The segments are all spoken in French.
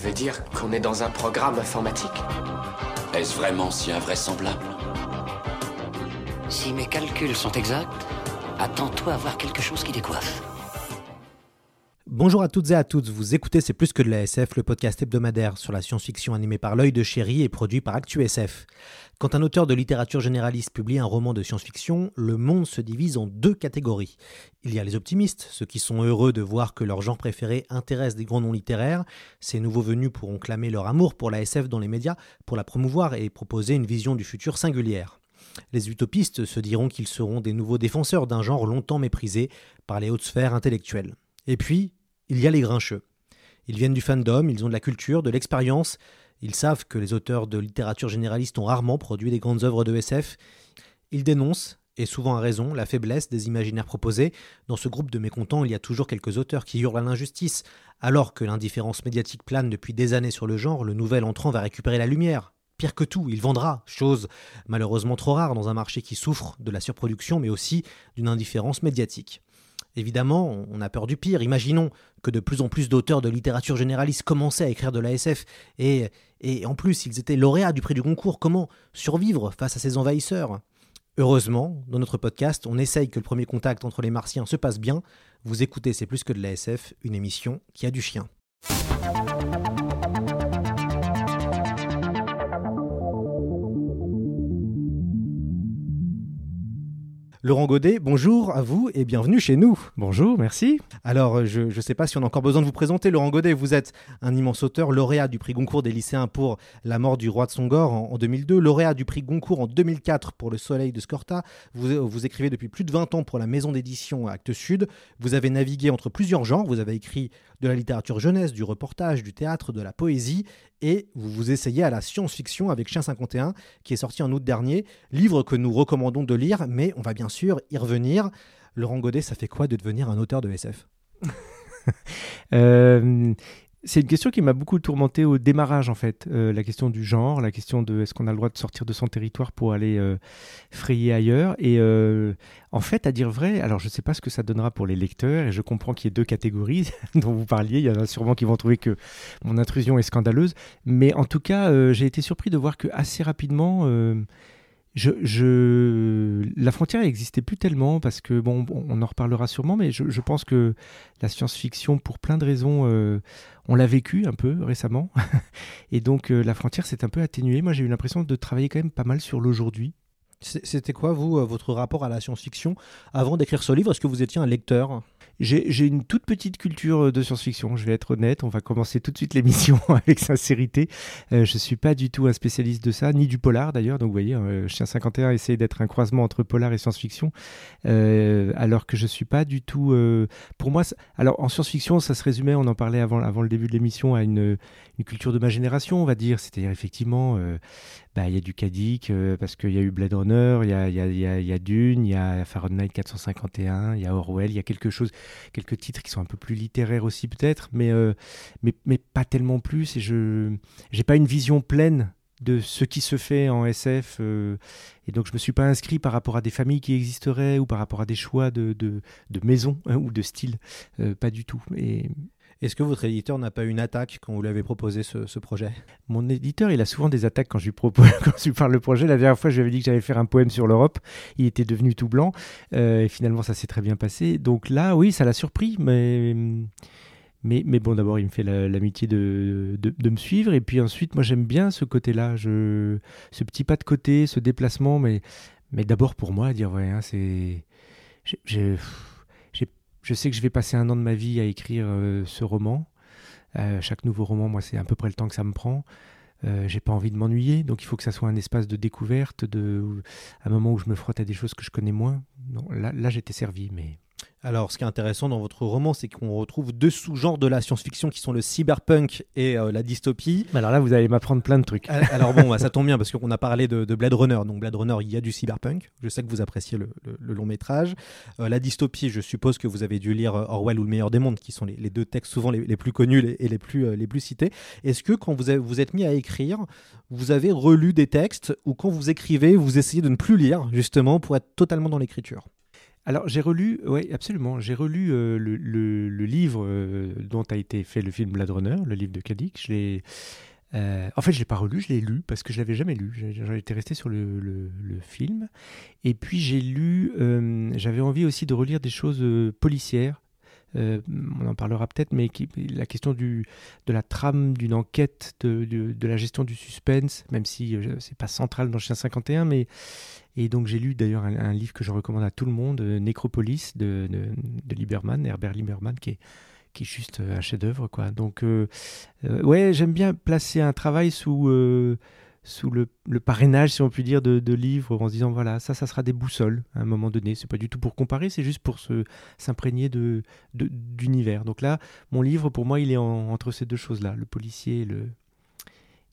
Tu veux dire qu'on est dans un programme informatique Est-ce vraiment si invraisemblable Si mes calculs sont exacts, attends-toi à voir quelque chose qui décoiffe. Bonjour à toutes et à toutes, vous écoutez C'est plus que de la SF, le podcast hebdomadaire sur la science-fiction animé par l'œil de chéri et produit par ActuSF. Quand un auteur de littérature généraliste publie un roman de science-fiction, le monde se divise en deux catégories. Il y a les optimistes, ceux qui sont heureux de voir que leur genre préféré intéresse des grands noms littéraires. Ces nouveaux venus pourront clamer leur amour pour la SF dans les médias, pour la promouvoir et proposer une vision du futur singulière. Les utopistes se diront qu'ils seront des nouveaux défenseurs d'un genre longtemps méprisé par les hautes sphères intellectuelles. Et puis, il y a les grincheux. Ils viennent du fandom, ils ont de la culture, de l'expérience, ils savent que les auteurs de littérature généraliste ont rarement produit des grandes œuvres de SF. Ils dénoncent, et souvent à raison, la faiblesse des imaginaires proposés. Dans ce groupe de mécontents, il y a toujours quelques auteurs qui hurlent à l'injustice. Alors que l'indifférence médiatique plane depuis des années sur le genre, le nouvel entrant va récupérer la lumière. Pire que tout, il vendra, chose malheureusement trop rare dans un marché qui souffre de la surproduction mais aussi d'une indifférence médiatique. Évidemment, on a peur du pire. Imaginons que de plus en plus d'auteurs de littérature généraliste commençaient à écrire de la SF et, en plus ils étaient lauréats du prix du concours. Comment survivre face à ces envahisseurs? Heureusement, dans notre podcast, on essaye que le premier contact entre les martiens se passe bien. Vous écoutez C'est plus que de la SF, une émission qui a du chien. Laurent Godet, bonjour à vous et bienvenue chez nous. Bonjour, merci. Alors, je ne sais pas si on a encore besoin de vous présenter. Laurent Godet, vous êtes un immense auteur, lauréat du prix Goncourt des lycéens pour La mort du roi de Songor en, en 2002, lauréat du prix Goncourt en 2004 pour Le soleil de Scorta. Vous, vous écrivez depuis plus de 20 ans pour la maison d'édition Actes Sud. Vous avez navigué entre plusieurs genres. Vous avez écrit de la littérature jeunesse, du reportage, du théâtre, de la poésie, et vous vous essayez à la science-fiction avec Chien 51, qui est sorti en août dernier, livre que nous recommandons de lire, mais on va bien sûr y revenir. Laurent Godet, ça fait quoi de devenir un auteur de SF euh, c'est une question qui m'a beaucoup tourmenté au démarrage, en fait. Euh, la question du genre, la question de est-ce qu'on a le droit de sortir de son territoire pour aller euh, frayer ailleurs. Et en fait, à dire vrai, alors je ne sais pas ce que ça donnera pour les lecteurs, et je comprends qu'il y ait deux catégories dont vous parliez. Il y en a sûrement qui vont trouver que mon intrusion est scandaleuse. Mais en tout cas, j'ai été surpris de voir que assez rapidement je, je, la frontière n'existait plus tellement parce que, bon, on en reparlera sûrement, mais je, pense que la science-fiction, pour plein de raisons, euh, on l'a vécu un peu récemment. et donc, euh, la frontière s'est un peu atténuée. Moi, j'ai eu l'impression de travailler quand même pas mal sur l'aujourd'hui. C'était quoi, vous, euh, votre rapport à la science-fiction avant d'écrire ce livre? Est-ce que vous étiez un lecteur? J'ai une toute petite culture de science-fiction, je vais être honnête. On va commencer tout de suite l'émission avec sincérité. Euh, je ne suis pas du tout un spécialiste de ça, ni du polar d'ailleurs. Donc vous voyez, euh, Chien 51 essaye d'être un croisement entre polar et science-fiction, euh, alors que je ne suis pas du tout... Euh, pour moi, alors en science-fiction, ça se résumait, on en parlait avant, avant le début de l'émission, à une, culture de ma génération, on va dire. C'est-à-dire effectivement, euh, bah, il y a du Kadik, euh, parce qu'il y a eu Blade Runner, il y, a, y a, Dune, il y a Fahrenheit 451, il y a Orwell, il y a quelque chose, quelques titres qui sont un peu plus littéraires aussi peut-être, mais, euh, mais, mais pas tellement plus. Et je n'ai pas une vision pleine de ce qui se fait en SF. Euh, et donc, je ne me suis pas inscrit par rapport à des familles qui existeraient ou par rapport à des choix de, de, de maison hein, ou de style. Euh, pas du tout. Et est-ce que votre éditeur n'a pas eu une attaque quand vous lui avez proposé ce, projet? Mon éditeur, il a souvent des attaques quand je lui parle le projet. La dernière fois, je lui avais dit que j'allais faire un poème sur l'Europe. Il était devenu tout blanc. Euh, et finalement, ça s'est très bien passé. Donc là, oui, ça l'a surpris, mais. Mais, bon, d'abord, il me fait l'amitié de, de, me suivre. Et puis ensuite, moi, j'aime bien ce côté-là, ce petit pas de côté, ce déplacement. Mais, mais d'abord, pour moi, dire, ouais, hein, c'est. Sais que je vais passer un an de ma vie à écrire euh, ce roman. Euh, chaque nouveau roman, moi, c'est à peu près le temps que ça me prend. Euh, j'ai pas envie de m'ennuyer, donc il faut que ça soit un espace de découverte, de, un moment où je me frotte à des choses que je connais moins. Là, là j'étais servi, mais Alors, ce qui est intéressant dans votre roman, c'est qu'on retrouve deux sous-genres de la science-fiction qui sont le cyberpunk et euh, la dystopie. Alors là, vous allez m'apprendre plein de trucs. Alors bon, bah, ça tombe bien parce qu'on a parlé de, de, Blade Runner. Donc Blade Runner, il y a du cyberpunk. Je sais que vous appréciez le, le, le long métrage. Euh, la dystopie, je suppose que vous avez dû lire euh, Orwell ou Le meilleur des mondes, qui sont les, les deux textes souvent les, les plus connus les, et les plus, euh, les plus cités. Est-ce que quand vous avez, vous êtes mis à écrire, vous avez relu des textes ou quand vous écrivez, vous essayez de ne plus lire justement pour être totalement dans l'écriture? Alors j'ai relu, oui absolument, j'ai relu euh, le, livre euh, dont a été fait le film Blade Runner, le livre de Kadik. Euh, en fait je l'ai pas relu, je l'ai lu parce que je l'avais jamais lu. J'en étais resté sur le, film. Et puis j'ai lu, j'avais envie aussi de relire des choses euh, on en parlera peut-être, mais la question de la trame d'une enquête, de, la gestion du suspense, même si c'est pas central dans Chien 51, mais et donc j'ai lu d'ailleurs un, livre que je recommande à tout le monde, Necropolis de, de, Lieberman, Herbert Lieberman, qui est, qui est juste un chef-d'œuvre. quoi. Donc euh, euh, ouais, j'aime bien placer un travail sous, euh, sous le, parrainage, si on peut dire, de, livres, en se disant voilà, ça, ça sera des boussoles à un moment donné. C'est pas du tout pour comparer, c'est juste pour s'imprégner de, d'univers. Donc là, mon livre, pour moi, il est en, entre ces deux choses-là, le policier et le,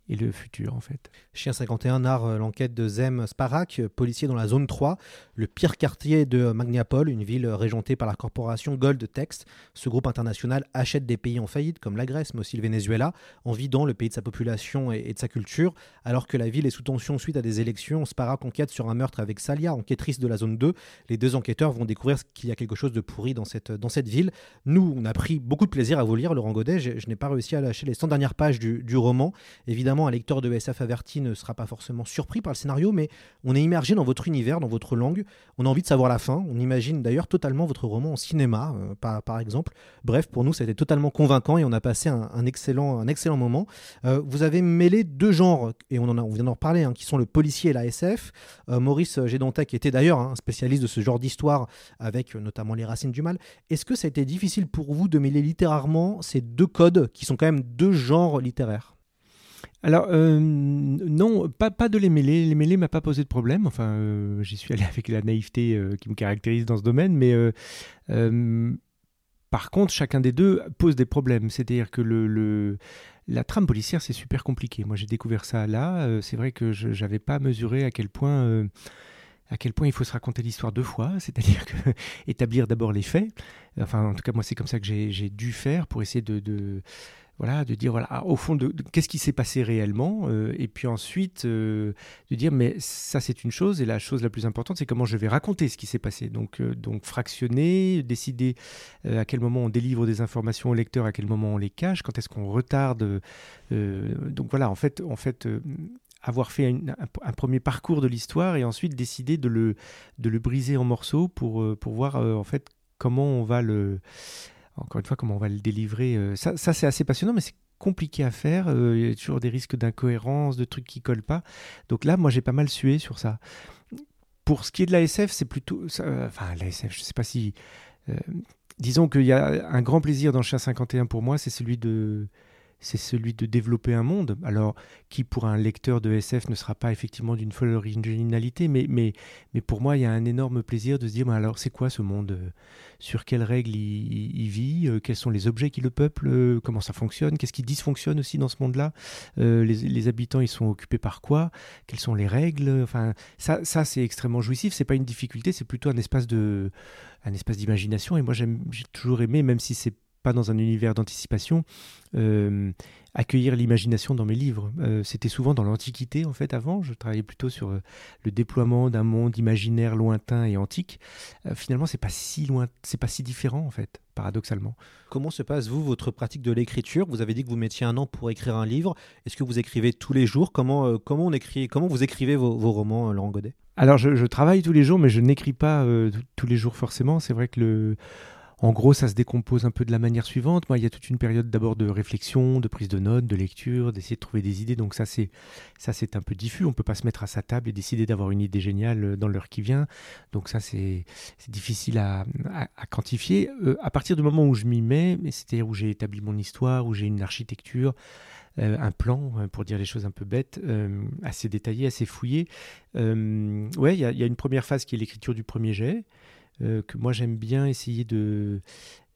et le futur en fait. Chien 51 narre l'enquête de Zem Sparak, policier dans la zone 3, le pire quartier de Magnapol, une ville régentée par la corporation Gold Text. Ce groupe international achète des pays en faillite comme la Grèce mais aussi le Venezuela en vidant le pays de sa population et de sa culture. Alors que la ville est sous tension suite à des élections, Sparak enquête sur un meurtre avec Salia, enquêtrice de la zone 2. Les deux enquêteurs vont découvrir qu'il y a quelque chose de pourri dans cette, dans cette ville. Nous, on a pris beaucoup de plaisir à vous lire, Laurent Godet. Je, je n'ai pas réussi à lâcher les 100 dernières pages du, du roman. Évidemment, un lecteur de SF averti ne sera pas forcément surpris par le scénario, mais on est immergé dans votre univers, dans votre langue. On a envie de savoir la fin. On imagine d'ailleurs totalement votre roman en cinéma, euh, par, exemple. Bref, pour nous, ça a été totalement convaincant et on a passé un, excellent, un excellent moment. Euh, vous avez mêlé deux genres, et on, vient d'en reparler, hein, qui sont le policier et la SF. Euh, Maurice Gédontac était d'ailleurs un spécialiste de ce genre d'histoire, avec notamment les racines du mal. Est-ce que ça a été difficile pour vous de mêler littérairement ces deux codes, qui sont quand même deux genres littéraires? Alors, euh, non, pas, de les mêler. Les mêler m'a pas posé de problème. Enfin, euh, j'y suis allé avec la naïveté euh, qui me caractérise dans ce domaine. Mais par contre, chacun des deux pose des problèmes. C'est-à-dire que la trame policière, c'est super compliqué. Moi, j'ai découvert ça là. c'est vrai que je n'avais pas mesuré à quel point il faut se raconter l'histoire deux fois, c'est-à-dire que établir d'abord les faits. Enfin, en tout cas, moi, c'est comme ça que j'ai dû faire pour essayer de voilà, de dire voilà, au fond de, qu'est-ce qui s'est passé réellement, euh, et puis ensuite euh, de dire mais ça c'est une chose et la chose la plus importante c'est comment je vais raconter ce qui s'est passé. Donc euh, donc fractionner, décider à quel moment on délivre des informations au lecteur, à quel moment on les cache, quand est-ce qu'on retarde. donc voilà, en fait en fait avoir fait un, premier parcours de l'histoire et ensuite décider de le, de le briser en morceaux pour, pour voir en fait comment on va le encore une fois, comment on va le délivrer. Euh, ça, c'est assez passionnant, mais c'est compliqué à faire. Euh, il y a toujours des risques d'incohérence, de trucs qui collent pas. Donc là, moi, j'ai pas mal sué sur ça. Pour ce qui est de la SF, c'est plutôt. Euh, enfin, la SF, je sais pas si. Disons qu'il y a un grand plaisir dans Chien 51 pour moi, c'est celui de c'est celui de développer un monde. Alors, qui pour un lecteur de SF ne sera pas effectivement d'une folle originalité, mais, mais, mais pour moi, il y a un énorme plaisir de se dire, mais alors, c'est quoi ce monde? Sur quelles règles il, vit? Quels sont les objets qui le peuplent? Comment ça fonctionne? Qu'est-ce qui dysfonctionne aussi dans ce monde-là? Euh, les, les, habitants, ils sont occupés par quoi? Quelles sont les règles? Enfin, ça, ça c'est extrêmement jouissif. C'est pas une difficulté, c'est plutôt un espace de, un espace d'imagination. Et moi, j'ai toujours aimé, même si c'est pas dans un univers d'anticipation, euh, accueillir l'imagination dans mes livres. Euh, C'était souvent dans l'Antiquité, en fait, avant. Je travaillais plutôt sur euh, le déploiement d'un monde imaginaire lointain et antique. Finalement, c'est pas si loin, c'est pas si différent, en fait, paradoxalement. Comment se passe, vous, votre pratique de l'écriture? Vous avez dit que vous mettiez un an pour écrire un livre. Est-ce que vous écrivez tous les jours? Comment, comment, on écrit, comment vous écrivez vos, vos romans, Laurent Godet? Alors, je, je, travaille tous les jours, mais je n'écris pas tous les jours forcément. C'est vrai que le en gros, ça se décompose un peu de la manière suivante. Moi, il y a toute une période d'abord de réflexion, de prise de notes, de lecture, d'essayer de trouver des idées. Donc ça, c'est ça, c'est un peu diffus. On peut pas se mettre à sa table et décider d'avoir une idée géniale dans l'heure qui vient. Donc ça, c'est difficile à, quantifier. Euh, à partir du moment où je m'y mets, c'est-à-dire où j'ai établi mon histoire, où j'ai une architecture, euh, un plan, pour dire les choses un peu bêtes, euh, assez détaillé, assez fouillé. Euh, ouais, il y, y, a une première phase qui est l'écriture du premier jet. Euh, que moi j'aime bien essayer de...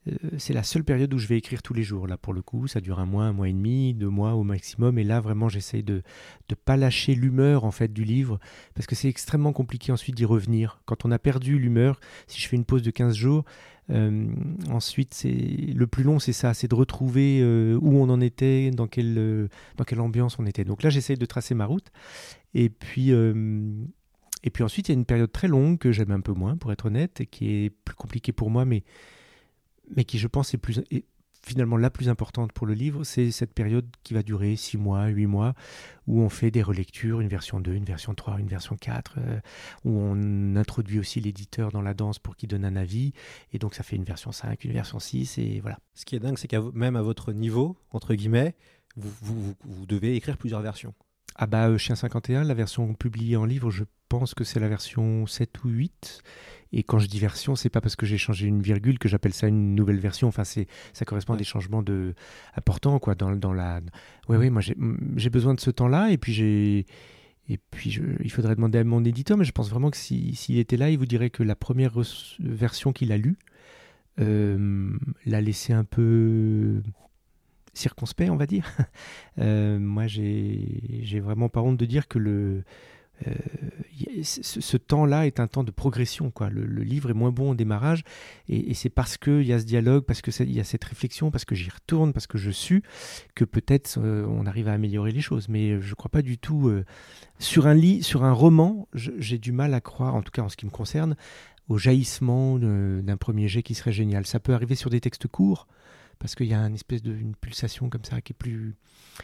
euh, c'est la seule période où je vais écrire tous les jours. Là, pour le coup, ça dure un mois, un mois et demi, deux mois au maximum. Et là, vraiment, j'essaye de ne pas lâcher l'humeur en fait du livre, parce que c'est extrêmement compliqué ensuite d'y revenir. Quand on a perdu l'humeur, si je fais une pause de 15 jours, euh, ensuite, c'est le plus long, c'est ça, c'est de retrouver où on en était, dans quelle, dans quelle ambiance on était. Donc là, j'essaye de tracer ma route. Et puis, et puis ensuite, il y a une période très longue que j'aime un peu moins, pour être honnête, et qui est plus compliquée pour moi, mais, mais qui, je pense, est, plus, finalement la plus importante pour le livre. C'est cette période qui va durer 6 mois, 8 mois, où on fait des relectures, une version 2, une version 3, une version 4, euh, où on introduit aussi l'éditeur dans la danse pour qu'il donne un avis. Et donc, ça fait une version 5, une version 6, et voilà. Ce qui est dingue, c'est qu'à même à votre niveau, entre guillemets, vous- vous devez écrire plusieurs versions. Ah bah, euh, Chien 51, la version publiée en livre, je pense que c'est la version 7 ou 8. Et quand je dis version, c'est pas parce que j'ai changé une virgule que j'appelle ça une nouvelle version. Enfin, c'est ça correspond à des changements de importants quoi dans, dans la. Ouais, ouais, moi j'ai j'ai besoin de ce temps-là et puis j'ai et puis je- il faudrait demander à mon éditeur, mais je pense vraiment que si- s'il était là, il vous dirait que la première version qu'il a lue euh, l'a laissé un peu circonspect, on va dire. Euh, moi, j'ai vraiment pas honte de dire que le, euh, ce, temps-là est un temps de progression. Quoi. Le, livre est moins bon au démarrage, et, c'est parce qu'il y a ce dialogue, parce qu'il y a cette réflexion, parce que j'y retourne, parce que je suis, que peut-être euh, on arrive à améliorer les choses. Mais je ne crois pas du tout. euh, sur, un lit, sur un roman, j'ai du mal à croire, en tout cas en ce qui me concerne, au jaillissement euh, d'un premier jet qui serait génial. Ça peut arriver sur des textes courts, parce qu'il y a une espèce de une pulsation comme ça qui est plus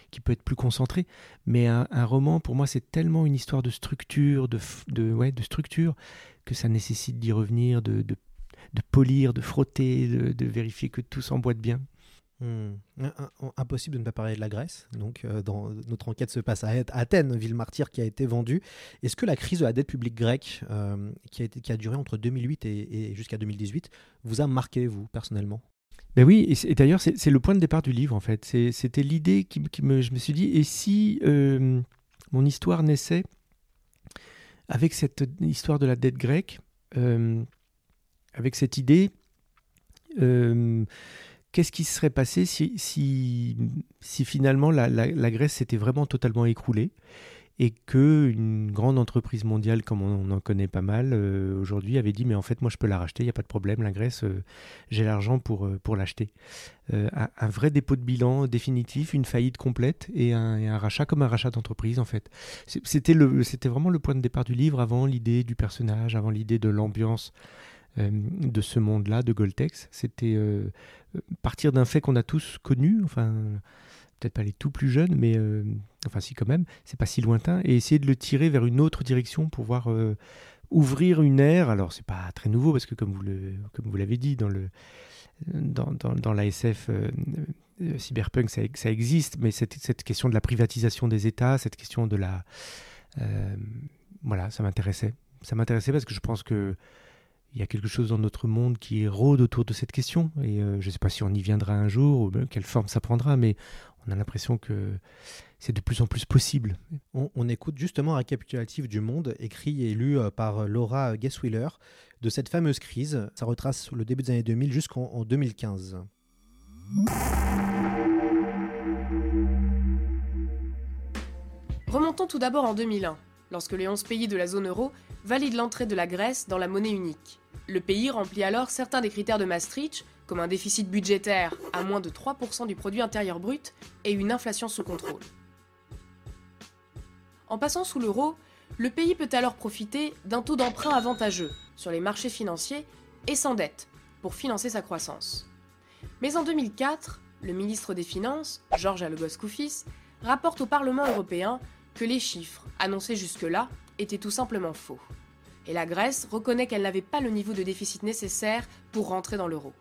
qui peut être plus concentrée. Mais un, roman, pour moi, c'est tellement une histoire de structure, de, ouais, de structure, que ça nécessite d'y revenir, de, de, polir, de frotter, de, vérifier que tout s'emboîte bien. Hmm. Impossible de ne pas parler de la Grèce. Donc, euh, notre enquête se passe à Ath- Athènes, ville martyre qui a été vendue. Est-ce que la crise de la dette publique grecque, euh, qui, a duré entre 2008 et, et jusqu'à 2018, vous a marqué, vous, personnellement? Ben oui, et, d'ailleurs, c'est le point de départ du livre, en fait. C'était l'idée qui, me- je me suis dit, et si euh, mon histoire naissait avec cette histoire de la dette grecque, euh, avec cette idée, euh, qu'est-ce qui se serait passé si, si, si finalement la- la Grèce s'était vraiment totalement écroulée? Et que une grande entreprise mondiale comme on en connaît pas mal euh, aujourd'hui avait dit mais en fait moi je peux la racheter, il n'y a pas de problème, la Grèce, euh, j'ai l'argent pour, euh, pour l'acheter. Un, vrai dépôt de bilan définitif, une faillite complète et un, rachat comme un rachat d'entreprise en fait. C'était vraiment le point de départ du livre avant l'idée du personnage, avant l'idée de l'ambiance de ce monde-là, de Goltex. C'était partir d'un fait qu'on a tous connu, enfin peut-être pas les tout plus jeunes, mais euh, enfin si quand même, c'est pas si lointain, et essayer de le tirer vers une autre direction pour voir euh, ouvrir une ère. Alors c'est pas très nouveau parce que comme vous l'avez dit dans le dans, l'ASF euh, cyberpunk ça, existe, mais cette, question de la privatisation des États, cette question de la voilà, ça m'intéressait. Ça m'intéressait parce que je pense que il y a quelque chose dans notre monde qui rôde autour de cette question. Et euh, je ne sais pas si on y viendra un jour ou quelle forme ça prendra, mais on a l'impression que c'est de plus en plus possible. on, on écoute justement un récapitulatif du monde écrit et lu euh, par Laura Guesswiller de cette fameuse crise. Ça retrace le début des années 2000 jusqu'en en 2015. Remontons tout d'abord en 2001, lorsque les 11 pays de la zone euro valident l'entrée de la Grèce dans la monnaie unique. Le pays remplit alors certains des critères de Maastricht, comme un déficit budgétaire à moins de 3% du produit intérieur brut et une inflation sous contrôle. En passant sous l'euro, le pays peut alors profiter d'un taux d'emprunt avantageux sur les marchés financiers et sans dette pour financer sa croissance. Mais en 2004, le ministre des Finances, Georges Alogoskoufis, rapporte au Parlement européen que les chiffres annoncés jusque-là étaient tout simplement faux. Et la Grèce reconnaît qu'elle n'avait pas le niveau de déficit nécessaire pour rentrer dans l'euro.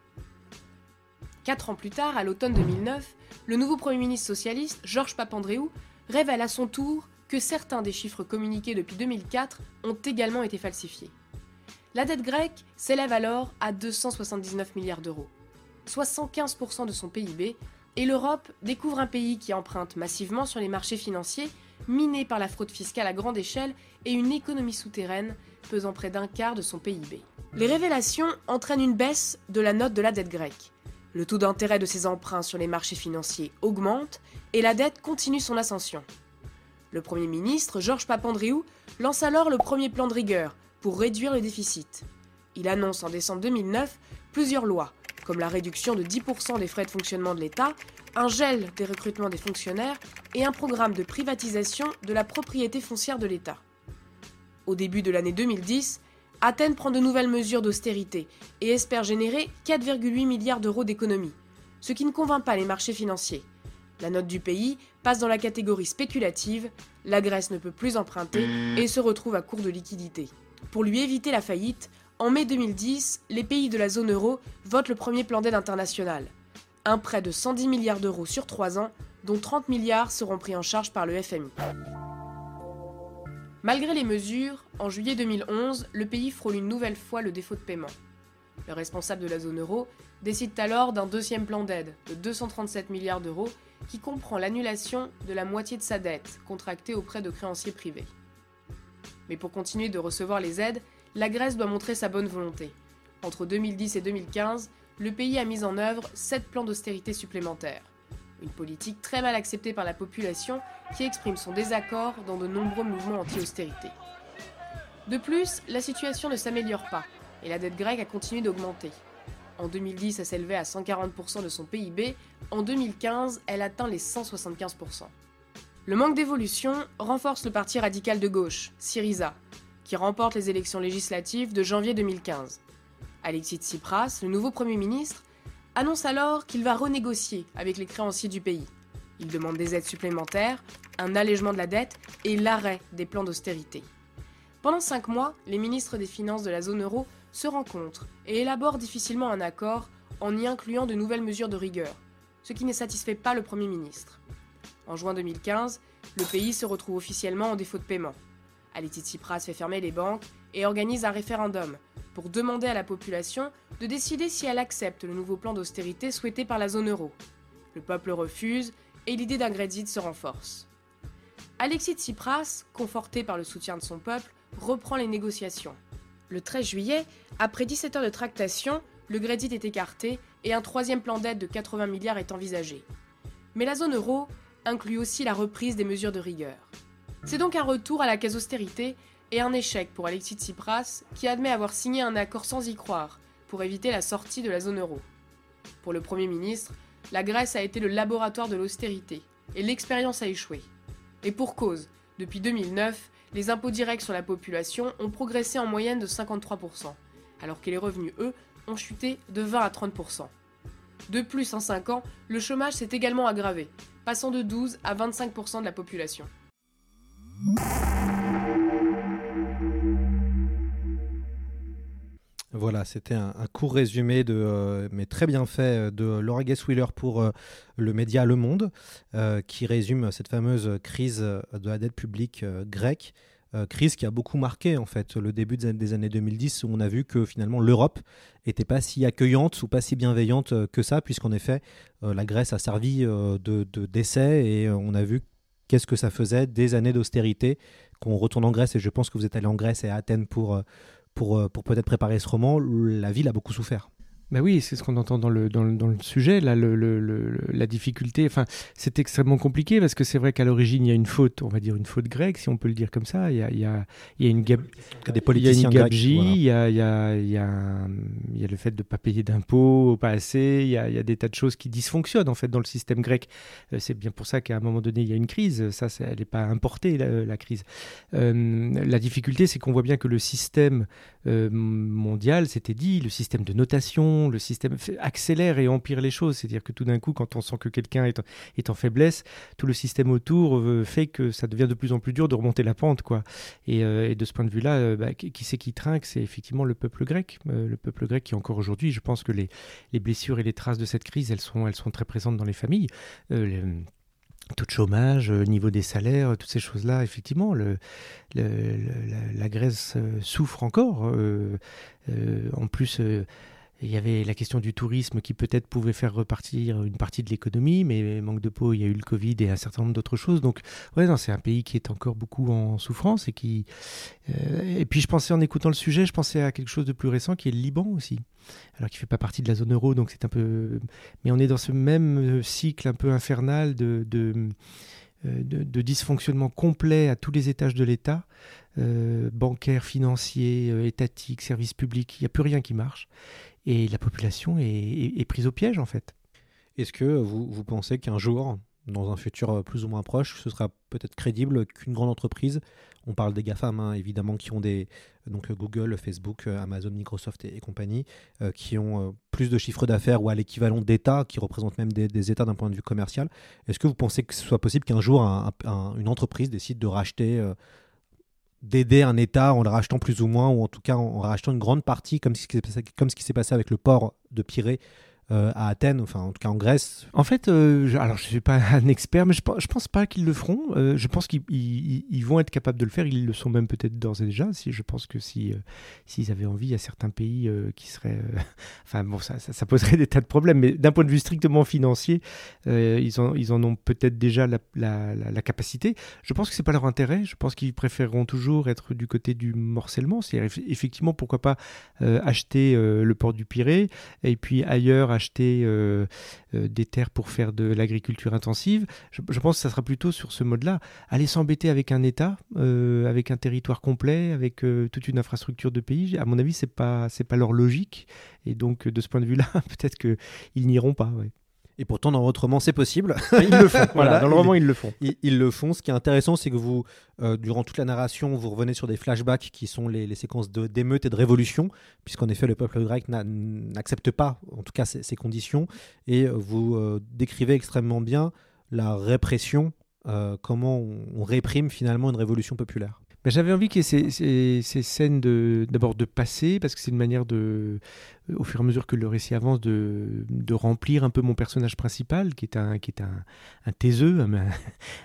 Quatre ans plus tard, à l'automne 2009, le nouveau Premier ministre socialiste, Georges Papandréou, révèle à son tour que certains des chiffres communiqués depuis 2004 ont également été falsifiés. La dette grecque s'élève alors à 279 milliards d'euros, soit 115% de son PIB, et l'Europe découvre un pays qui emprunte massivement sur les marchés financiers, miné par la fraude fiscale à grande échelle et une économie souterraine pesant près d'un quart de son PIB. Les révélations entraînent une baisse de la note de la dette grecque. Le taux d'intérêt de ses emprunts sur les marchés financiers augmente et la dette continue son ascension. Le Premier ministre, Georges Papandreou, lance alors le premier plan de rigueur pour réduire le déficit. Il annonce en décembre 2009 plusieurs lois, comme la réduction de 10% des frais de fonctionnement de l'État, un gel des recrutements des fonctionnaires et un programme de privatisation de la propriété foncière de l'État. Au début de l'année 2010, Athènes prend de nouvelles mesures d'austérité et espère générer 4,8 milliards d'euros d'économies, ce qui ne convainc pas les marchés financiers. La note du pays passe dans la catégorie spéculative, la Grèce ne peut plus emprunter et se retrouve à court de liquidités. Pour lui éviter la faillite, en mai 2010, les pays de la zone euro votent le premier plan d'aide international. Un prêt de 110 milliards d'euros sur 3 ans, dont 30 milliards seront pris en charge par le FMI. Malgré les mesures, en juillet 2011, le pays frôle une nouvelle fois le défaut de paiement. Le responsable de la zone euro décide alors d'un deuxième plan d'aide de 237 milliards d'euros qui comprend l'annulation de la moitié de sa dette contractée auprès de créanciers privés. Mais pour continuer de recevoir les aides, la Grèce doit montrer sa bonne volonté. Entre 2010 et 2015, le pays a mis en œuvre 7 plans d'austérité supplémentaires. Une politique très mal acceptée par la population qui exprime son désaccord dans de nombreux mouvements anti-austérité. De plus, la situation ne s'améliore pas et la dette grecque a continué d'augmenter. En 2010, elle s'élevait à 140% de son PIB, en 2015, elle atteint les 175%. Le manque d'évolution renforce le parti radical de gauche, Syriza, qui remporte les élections législatives de janvier 2015. Alexis Tsipras, le nouveau Premier ministre, annonce alors qu'il va renégocier avec les créanciers du pays. Il demande des aides supplémentaires, un allègement de la dette et l'arrêt des plans d'austérité. Pendant cinq mois, les ministres des Finances de la zone euro se rencontrent et élaborent difficilement un accord en y incluant de nouvelles mesures de rigueur, ce qui ne satisfait pas le Premier ministre. En juin 2015, le pays se retrouve officiellement en défaut de paiement. Alexis Tsipras fait fermer les banques et organise un référendum pour demander à la population de décider si elle accepte le nouveau plan d'austérité souhaité par la zone euro. Le peuple refuse et l'idée d'un Grexit se renforce. Alexis Tsipras, conforté par le soutien de son peuple, reprend les négociations. Le 13 juillet, après 17 heures de tractation, le Grexit est écarté et un troisième plan d'aide de 80 milliards est envisagé. Mais la zone euro inclut aussi la reprise des mesures de rigueur. C'est donc un retour à la case austérité et un échec pour Alexis Tsipras qui admet avoir signé un accord sans y croire pour éviter la sortie de la zone euro. Pour le Premier ministre, la Grèce a été le laboratoire de l'austérité et l'expérience a échoué. Et pour cause, depuis 2009, les impôts directs sur la population ont progressé en moyenne de 53%, alors que les revenus, eux, ont chuté de 20 à 30%. De plus, en 5 ans, le chômage s'est également aggravé, passant de 12 à 25% de la population. Voilà, c'était un, court résumé, de, euh, mais très bien fait, de Laura Guess-Wheeler pour euh, le média Le Monde, euh, qui résume cette fameuse crise de la dette publique grecque. crise qui a beaucoup marqué en fait le début des années 2010 où on a vu que finalement l'Europe n'était pas si accueillante ou pas si bienveillante que ça puisqu'en effet la Grèce a servi de, de décès et on a vu qu'est-ce que ça faisait des années d'austérité qu'on retourne en Grèce et je pense que vous êtes allé en Grèce et à Athènes pour pour, euh, pour peut-être préparer ce roman, la ville a beaucoup souffert. Bah oui, c'est ce qu'on entend dans le, dans le, dans le sujet, là, le, le, la difficulté. Enfin, c'est extrêmement compliqué parce que c'est vrai qu'à l'origine, il y a une faute, on va dire une faute grecque, si on peut le dire comme ça. Il y a, il y a, il y a une, gab... des politiciens il y a une gabegie, il, y a, il, y a, il, y a il y a le fait de ne pas payer d'impôts, pas assez, il y, a, il y a des tas de choses qui dysfonctionnent en fait dans le système grec. Euh, c'est bien pour ça qu'à un moment donné, il y a une crise. Ça, elle n'est pas importée, la, la crise. Euh, la difficulté, c'est qu'on voit bien que le système euh, mondial, c'était dit, le système de notation, le système accélère et empire les choses. C'est-à-dire que tout d'un coup, quand on sent que quelqu'un est, en faiblesse, tout le système autour euh, fait que ça devient de plus en plus dur de remonter la pente. quoi. Et, euh, de ce point de vue-là, euh, bah, qui c'est qui trinque? C'est effectivement le peuple grec. le peuple grec qui, encore aujourd'hui, je pense que les, blessures et les traces de cette crise, elles sont, elles sont très présentes dans les familles. taux de chômage, niveau des salaires, toutes ces choses-là, effectivement, la, Grèce souffre encore. en plus, il y avait la question du tourisme qui peut-être pouvait faire repartir une partie de l'économie, mais manque de peau, il y a eu le Covid et un certain nombre d'autres choses. Donc, ouais, c'est un pays qui est encore beaucoup en souffrance et qui. euh, et puis, je pensais en écoutant le sujet, je pensais à quelque chose de plus récent qui est le Liban aussi. Alors, qui fait pas partie de la zone euro, donc c'est un peu. Mais on est dans ce même euh, cycle un peu infernal de. euh, de, de dysfonctionnement complet à tous les étages de l'État, bancaire, financier, étatique, service public, il n'y a plus rien qui marche. Et la population est, prise au piège, en fait. Est-ce que vous, pensez qu'un jour, dans un futur euh, plus ou moins proche, ce sera peut-être crédible qu'une grande entreprise, on parle des GAFAM hein, évidemment, qui ont des, donc Google, Facebook, euh, Amazon, Microsoft et, compagnie, euh, qui ont plus de chiffre d'affaires ou à l'équivalent d'États, qui représentent même des, États d'un point de vue commercial, est-ce que vous pensez que ce soit possible qu'un jour un- un- une entreprise décide de racheter, d'aider un État en le rachetant plus ou moins, ou en tout cas en, rachetant une grande partie, comme ce qui s'est passé avec le port de Pirée euh, à Athènes, enfin en tout cas en Grèce, En fait, euh, alors je ne suis pas un expert, mais je je pense pas qu'ils le feront. Euh, je pense qu'ils ils- ils vont être capables de le faire. Ils le sont même peut-être d'ores et déjà. Si je pense que si euh, s'ils avaient envie, il y a certains pays qui seraient. enfin bon, ça, poserait des tas de problèmes. Mais d'un point de vue strictement financier, ils, en, ont peut-être déjà la, la- capacité. Je pense que c'est pas leur intérêt. Je pense qu'ils préféreront toujours être du côté du morcellement. C'est effectivement pourquoi pas acheter le port du Pirée et puis ailleurs acheter euh, euh, des terres pour faire de l'agriculture intensive. Je, pense que ça sera plutôt sur ce mode-là. Aller s'embêter avec un État, euh, avec un territoire complet, avec toute une infrastructure de pays, à mon avis, c'est pas pas leur logique. Et donc, de ce point de vue-là, peut-être que ils n'iront pas. Et pourtant dans votre roman c'est possible. Ils le font. voilà, dans le roman, ils le font. Ils, ils le font. Ce qui est intéressant, c'est que vous, euh, durant toute la narration, vous revenez sur des flashbacks qui sont les, les séquences de- d'émeutes et de révolution, puisqu'en effet, le peuple grec n'a- n'accepte pas, en tout cas, ces, ces conditions. Et euh, vous euh, décrivez extrêmement bien la répression, euh, comment on, on réprime finalement une révolution populaire. Ben, J'avais envie qu'il y ait ces, ces- ces scènes de- d'abord de, passer, parce que c'est une manière de, au fur et à mesure que le récit avance, de, de remplir un peu mon personnage principal, qui est un, qui est un, un taiseux,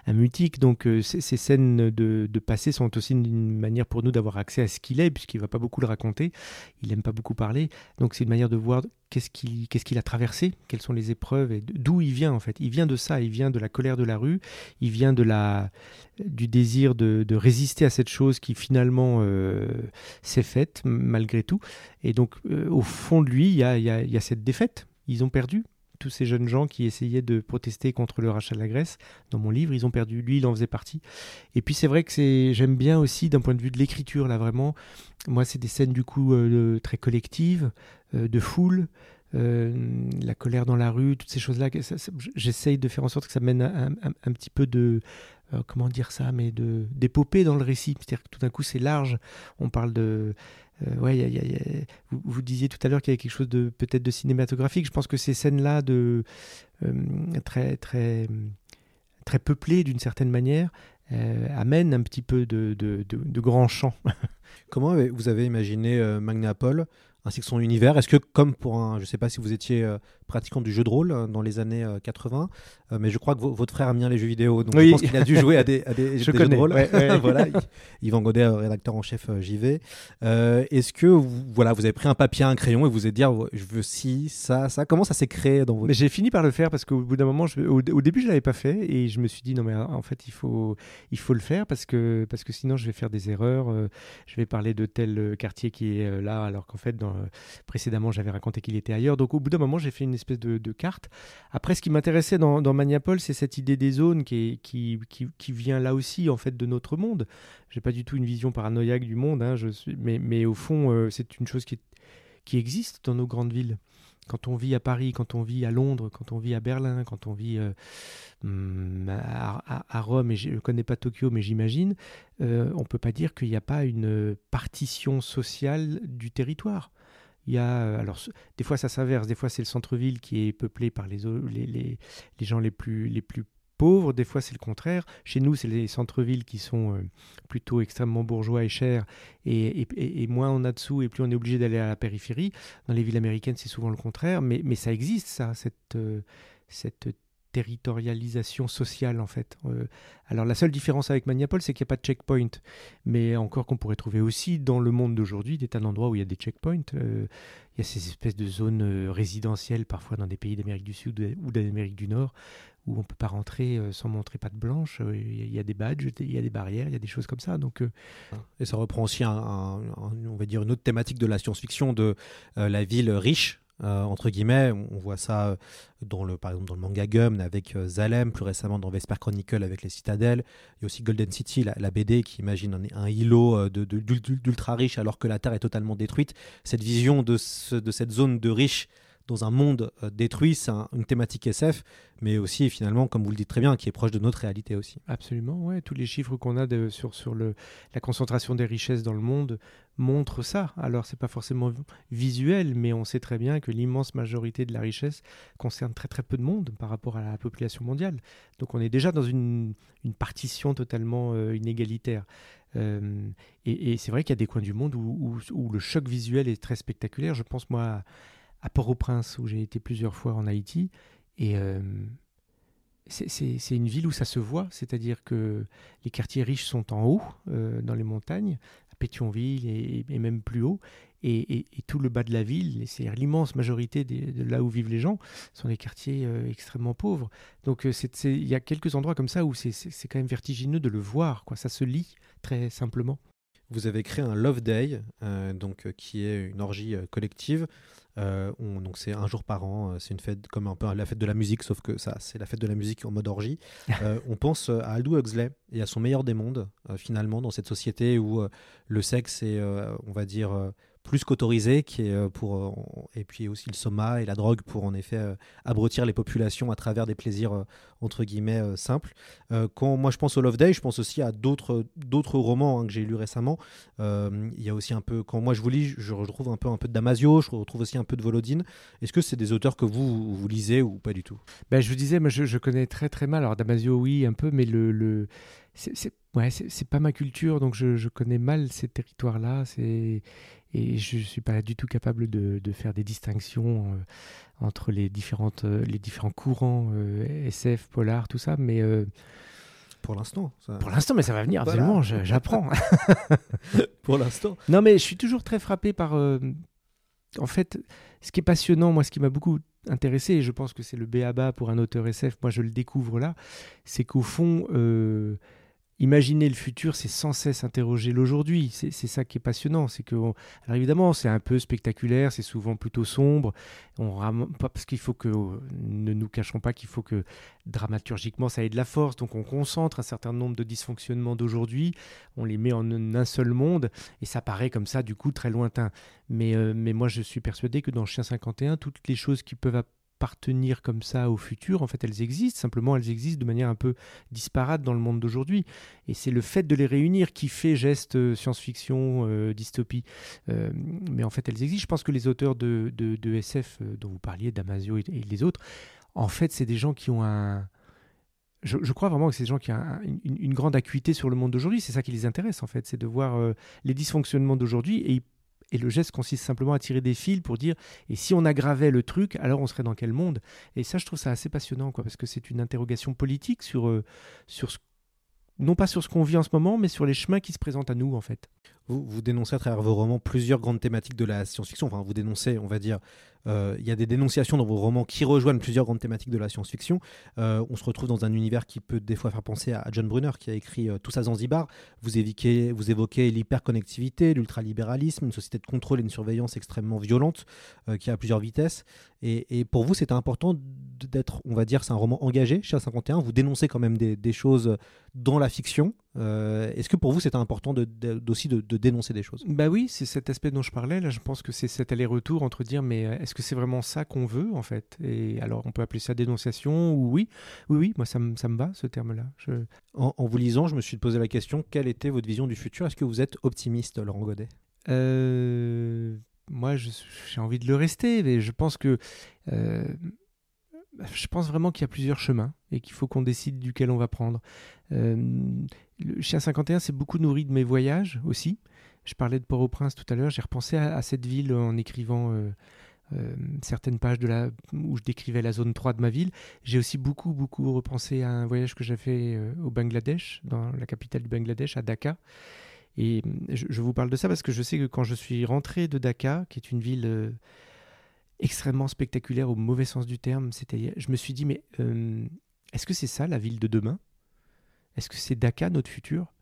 un, mutique. Donc euh, ces, scènes de, de passé sont aussi une, manière pour nous d'avoir accès à ce qu'il est, puisqu'il ne va pas beaucoup le raconter, il n'aime pas beaucoup parler. Donc c'est une manière de voir qu'est-ce qu'il qu'est-ce qu'il a traversé, quelles sont les épreuves, et d'où il vient en fait. Il vient de ça, il vient de la colère de la rue, il vient de la, du désir de, de résister à cette chose qui finalement euh, s'est faite malgré tout. Et donc, euh, au fond de lui, il y a, cette défaite. Ils ont perdu. Tous ces jeunes gens qui essayaient de protester contre le rachat de la Grèce, dans mon livre, ils ont perdu. Lui, il en faisait partie. Et puis, c'est vrai que c'est, j'aime bien aussi, d'un point de vue de l'écriture, là, vraiment. Moi, c'est des scènes, du coup, euh, très collectives, euh, de foule. euh, la colère dans la rue, toutes ces choses-là, j'essaye de faire en sorte que ça mène à un, petit peu de, comment dire ça, mais de d'épopée dans le récit. C'est-à-dire que tout d'un coup, c'est large. On parle de. Euh, ouais, vous, disiez tout à l'heure qu'il y avait quelque chose de peut-être de cinématographique. Je pense que ces scènes-là, de euh, très très très peuplées d'une certaine manière, euh, amènent un petit peu de, de, de, grands champs. Comment vous avez imaginé Magnapole ainsi que son univers? Est-ce que, comme pour un, je ne sais pas si vous étiez pratiquant du jeu de rôle euh, dans les années euh, 80, euh, mais je crois que vo- votre frère aime bien les jeux vidéo, donc Oui. je pense qu'il a dû jouer à des, à des, Je des jeux de rôle. ouais, ouais. voilà, Yv- Yvan Godet, euh, rédacteur en chef euh, JV. Euh, Est-ce que vous, voilà, vous avez pris un papier, un crayon et vous êtes dit, je veux ci, ça, ça Comment ça s'est créé dans votre Mais j'ai fini par le faire parce qu'au bout d'un moment, je- au, au début, je l'avais pas fait et je me suis dit non mais en fait il faut il faut le faire parce que parce que sinon je vais faire des erreurs. euh, je vais parler de tel euh, quartier qui est euh, là alors qu'en fait dans, euh, précédemment j'avais raconté qu'il était ailleurs. Donc au bout d'un moment, j'ai fait une espèce de, de carte. Après, ce qui m'intéressait dans, dans c'est cette idée des zones qui, vient là aussi en fait de notre monde. J'ai pas du tout une vision paranoïaque du monde, hein, mais, au fond, euh, c'est une chose qui, existe dans nos grandes villes. Quand on vit à Paris, quand on vit à Londres, quand on vit à Berlin, quand on vit euh, hum, à, Rome, et je ne connais pas Tokyo, mais j'imagine, euh, on peut pas dire qu'il n'y a pas une partition sociale du territoire. Il y a, euh, alors, des fois ça s'inverse, des fois c'est le centre-ville qui est peuplé par les, les, les, gens les plus, les plus pauvres, des fois c'est le contraire. Chez nous, c'est les centres-villes qui sont euh, plutôt extrêmement bourgeois et chers, et, et- et- moins on a de sous, et plus on est obligé d'aller à la périphérie. Dans les villes américaines, c'est souvent le contraire, mais, mais ça existe, ça, cette, euh, cette territorialisation sociale en fait. Euh, alors la seule différence avec Maniapol, c'est qu'il n'y a pas de checkpoint, mais encore qu'on pourrait trouver aussi dans le monde d'aujourd'hui des tas d'endroits où il y a des checkpoints. Euh, il y a ces espèces de zones euh, résidentielles parfois dans des pays d'Amérique du Sud ou d'Amérique du Nord où on peut pas rentrer sans montrer patte blanche. Il y a des badges, il y a des barrières, il y a des choses comme ça. Donc et ça reprend aussi on va dire une autre thématique de la science-fiction de la ville riche euh, entre guillemets. On, voit ça euh, dans le, par exemple dans le manga Gum avec euh, Zalem, plus récemment dans Vesper Chronicle avec les citadelles. Il y a aussi Golden City, la, BD qui imagine un, îlot d'ultra riche alors que la Terre est totalement détruite. Cette vision de, de cette zone de riches dans un monde euh, détruit, c'est une thématique SF, mais aussi finalement, comme vous le dites très bien, qui est proche de notre réalité aussi. Absolument, ouais. Tous les chiffres qu'on a sur, sur le, la concentration des richesses dans le monde montrent ça. Alors, c'est pas forcément visuel, mais on sait très bien que l'immense majorité de la richesse concerne très très peu de monde par rapport à la population mondiale. Donc, on est déjà dans une, une partition totalement euh, inégalitaire. Euh, et, c'est vrai qu'il y a des coins du monde où, où, le choc visuel est très spectaculaire. Je pense, moi, à Port-au-Prince, où j'ai été plusieurs fois en Haïti. Et euh, c'est une ville où ça se voit, c'est-à-dire que les quartiers riches sont en haut, euh, dans les montagnes, à Pétionville et, même plus haut. Et, tout le bas de la ville, c'est l'immense majorité de là où vivent les gens, sont des quartiers euh, extrêmement pauvres. Donc il y a quelques endroits comme ça où c'est quand même vertigineux de le voir, quoi. ça se lit très simplement. Vous avez créé un Love Day, donc, qui est une orgie collective euh, donc c'est un jour par an, euh, c'est une fête comme un peu la fête de la musique, sauf que ça, c'est la fête de la musique en mode orgie. Euh, on pense à Aldous Huxley et à son meilleur des mondes, finalement, dans cette société où le sexe est, on va dire, plus qu'autorisé, qui est pour et puis aussi le soma et la drogue pour en effet abrutir les populations à travers des plaisirs entre guillemets simples. quand moi je pense au Love Day, je pense aussi à d'autres d'autres romans hein, que j'ai lus récemment. Il y a aussi un peu quand moi je vous lis, je retrouve un peu un peu de Damasio, je retrouve aussi un peu de Volodine. Est-ce que c'est des auteurs que vous, vous lisez ou pas du tout? Ben, Je vous disais, moi, je, connais très très mal. Alors Damasio, oui, un peu, mais le, le... c'est ouais, pas ma culture, donc je, je connais mal ces territoires-là. Et je ne suis pas du tout capable de, de faire des distinctions euh, entre les, différentes, euh, les différents courants euh, SF, polar, tout ça. Mais. Pour l'instant. Pour l'instant, mais ça va venir, absolument, j'apprends. Pour l'instant. Non, mais je suis toujours très frappé par, en fait, ce qui est passionnant, moi, ce qui m'a beaucoup intéressé, et je pense que c'est le béaba pour un auteur SF, moi je le découvre là, c'est qu'au fond, imaginer le futur, c'est sans cesse interroger l'aujourd'hui. C'est ça qui est passionnant. C'est que, alors évidemment, c'est un peu spectaculaire, c'est souvent plutôt sombre. On parce qu'il faut que, ne nous cachons pas qu'il faut que dramaturgiquement ça ait de la force. Donc on concentre un certain nombre de dysfonctionnements d'aujourd'hui, on les met en un seul monde et ça paraît comme ça du coup très lointain. Mais, euh, mais moi je suis persuadé que dans Chien 51, toutes les choses qui peuvent appartenir comme ça au futur, en fait, elles existent. Simplement, elles existent de manière un peu disparate dans le monde d'aujourd'hui. Et c'est le fait de les réunir qui fait geste euh, science-fiction, euh, dystopie. Euh, mais en fait, elles existent. Je pense que les auteurs de, SF dont vous parliez, Damasio et, les autres, en fait, c'est des gens qui ont un... Je, crois vraiment que c'est des gens qui ont une, grande acuité sur le monde d'aujourd'hui. C'est ça qui les intéresse, en fait. C'est de voir les dysfonctionnements d'aujourd'hui et ils et le geste consiste simplement à tirer des fils pour dire et si on aggravait le truc, alors on serait dans quel monde? Et ça, je trouve ça assez passionnant, quoi, parce que c'est une interrogation politique sur, euh, sur ce, non pas sur ce qu'on vit en ce moment, mais sur les chemins qui se présentent à nous, en fait. Vous, dénoncez à travers vos romans plusieurs grandes thématiques de la science-fiction. Enfin, vous dénoncez, on va dire, euh, il y a des dénonciations dans vos romans qui rejoignent plusieurs grandes thématiques de la science-fiction. Euh, on se retrouve dans un univers qui peut des fois faire penser à John Brunner, qui a écrit euh, Tous à Zanzibar. Vous évoquez, vous évoquez l'hyperconnectivité, l'ultralibéralisme, une société de contrôle et une surveillance extrêmement violente qui a plusieurs vitesses. Et, pour vous, c'était important d'être, on va dire, c'est un roman engagé chez A51. Vous dénoncez quand même des, choses dans la fiction. Est-ce que pour vous, c'était important de, aussi de, dénoncer des choses? Bah oui, c'est cet aspect dont je parlais. Là, je pense que c'est cet aller-retour entre dire, mais est-ce que c'est vraiment ça qu'on veut en fait? Et alors, on peut appeler ça dénonciation ou oui, oui, oui. Moi, ça me ça me va ce terme-là. Je... En, vous lisant, je me suis posé la question quelle était votre vision du futur? Est-ce que vous êtes optimiste, Laurent Godet? Euh, Moi, j'ai envie de le rester, mais je pense que euh, je pense vraiment qu'il y a plusieurs chemins et qu'il faut qu'on décide duquel on va prendre. Euh, le Chien 51, c'est beaucoup nourri de mes voyages aussi. Je parlais de Port-au-Prince tout à l'heure, j'ai repensé à, cette ville en écrivant euh, certaines pages de la, où je décrivais la zone 3 de ma ville. J'ai aussi beaucoup, beaucoup repensé à un voyage que j'ai fait euh, au Bangladesh, dans la capitale du Bangladesh, à Dhaka. Et je, je, vous parle de ça parce que je sais que quand je suis rentré de Dhaka, qui est une ville extrêmement spectaculaire au mauvais sens du terme, c'est-à-dire, je me suis dit, mais est-ce que c'est ça la ville de demain? Est-ce que c'est Dhaka notre futur?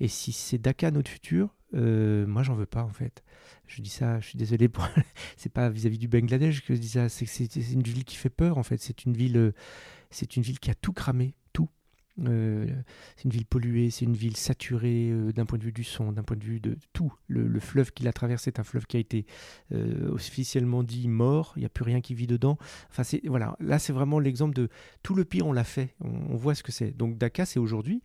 Et si c'est Dhaka notre futur, euh, moi j'en veux pas en fait. Je dis ça, je suis désolé c'est pas vis-à-vis du Bangladesh que je dis ça, c'est c'est une ville qui fait peur en fait. C'est une ville, euh, c'est une ville qui a tout cramé, euh, c'est une ville polluée, c'est une ville saturée euh, d'un point de vue du son, d'un point de vue de tout. Le, fleuve qui la traverse est un fleuve qui a été euh, officiellement dit mort, il n'y a plus rien qui vit dedans. Enfin, voilà, là c'est vraiment l'exemple de tout le pire, on l'a fait, on, voit ce que c'est. Donc Dakar, c'est aujourd'hui,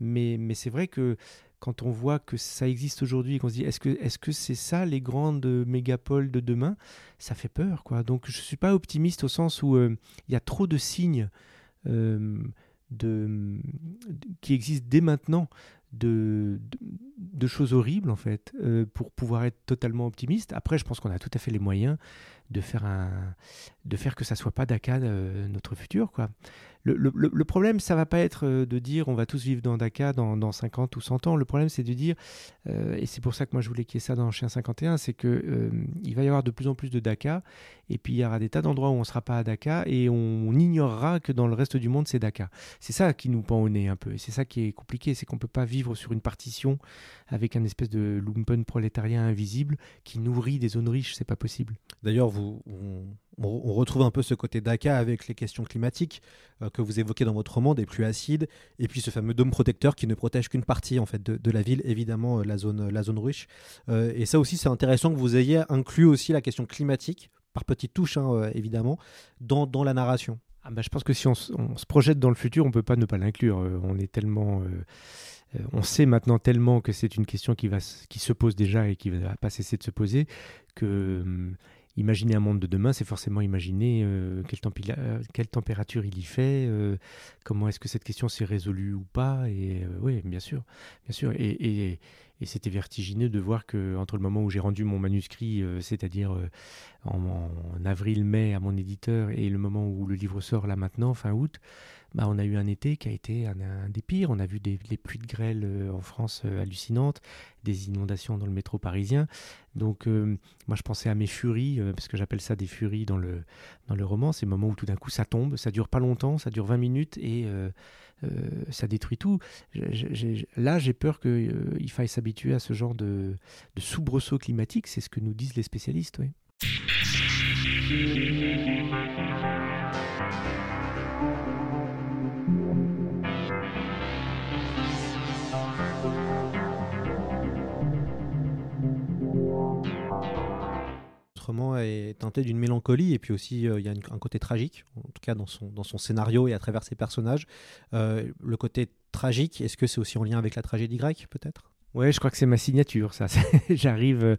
mais, mais c'est vrai que quand on voit que ça existe aujourd'hui et qu'on se dit est-ce que est-ce que c'est ça les grandes mégapoles de demain? Ça fait peur quoi donc je suis pas optimiste au sens où il y a trop de signes de, qui existe dès maintenant de, de, choses horribles en fait euh, pour pouvoir être totalement optimiste. Après, je pense qu'on a tout à fait les moyens de faire un, de faire que ça soit pas Dakar euh, notre futur quoi. Le, le, problème, ça va pas être euh, de dire on va tous vivre dans Dakar dans, dans 50 ou 100 ans. Le problème, c'est de dire, et c'est pour ça que moi je voulais qu'il y ait ça dans Chien 51, c'est que il va y avoir de plus en plus de Dakar, et puis il y aura des tas d'endroits où on sera pas à Dakar, et on, ignorera que dans le reste du monde c'est Dakar. C'est ça qui nous pend au nez un peu, et c'est ça qui est compliqué, c'est qu'on peut pas vivre sur une partition avec un espèce de lumpen prolétarien invisible qui nourrit des zones riches, c'est pas possible. D'ailleurs, vous, on, retrouve un peu ce côté d'ACA avec les questions climatiques euh, que vous évoquez dans votre roman, des pluies acides, et puis ce fameux dôme protecteur qui ne protège qu'une partie en fait de, la ville, évidemment euh, la zone, la zone riche. Euh, et ça aussi, c'est intéressant que vous ayez inclus aussi la question climatique, par petites touches hein, évidemment, dans, dans la narration. Ah bah, je pense que si on, se projette dans le futur, on peut pas ne pas l'inclure. on est tellement on sait maintenant tellement que c'est une question qui, va, qui se pose déjà et qui ne va pas cesser de se poser que hum, imaginer un monde de demain, c'est forcément imaginer euh, euh, quelle, température il y fait, euh, comment est-ce que cette question s'est résolue ou pas. Et oui, bien sûr, bien sûr. Et, c'était vertigineux de voir que entre le moment où j'ai rendu mon manuscrit, c'est-à-dire en, en avril-mai à mon éditeur, et le moment où le livre sort là maintenant, fin août, bah, on a eu un été qui a été un, des pires. On a vu des, pluies de grêle euh, en France euh, hallucinantes, des inondations dans le métro parisien. Donc, euh, moi, je pensais à mes furies, parce que j'appelle ça des furies dans le, dans le roman. Ces moments où tout d'un coup ça tombe, ça dure pas longtemps, ça dure 20 minutes et ça détruit tout. là, j'ai peur qu'il faille s'habituer à ce genre de, de soubresaut climatique. C'est ce que nous disent les spécialistes. Oui. Est teinté d'une mélancolie et puis aussi euh, il y a un côté tragique, en tout cas dans son, dans son scénario et à travers ses personnages. Euh, le côté tragique, est-ce que c'est aussi en lien avec la tragédie grecque peut-être? Ouais, je crois que c'est ma signature, ça. J'arrive, euh,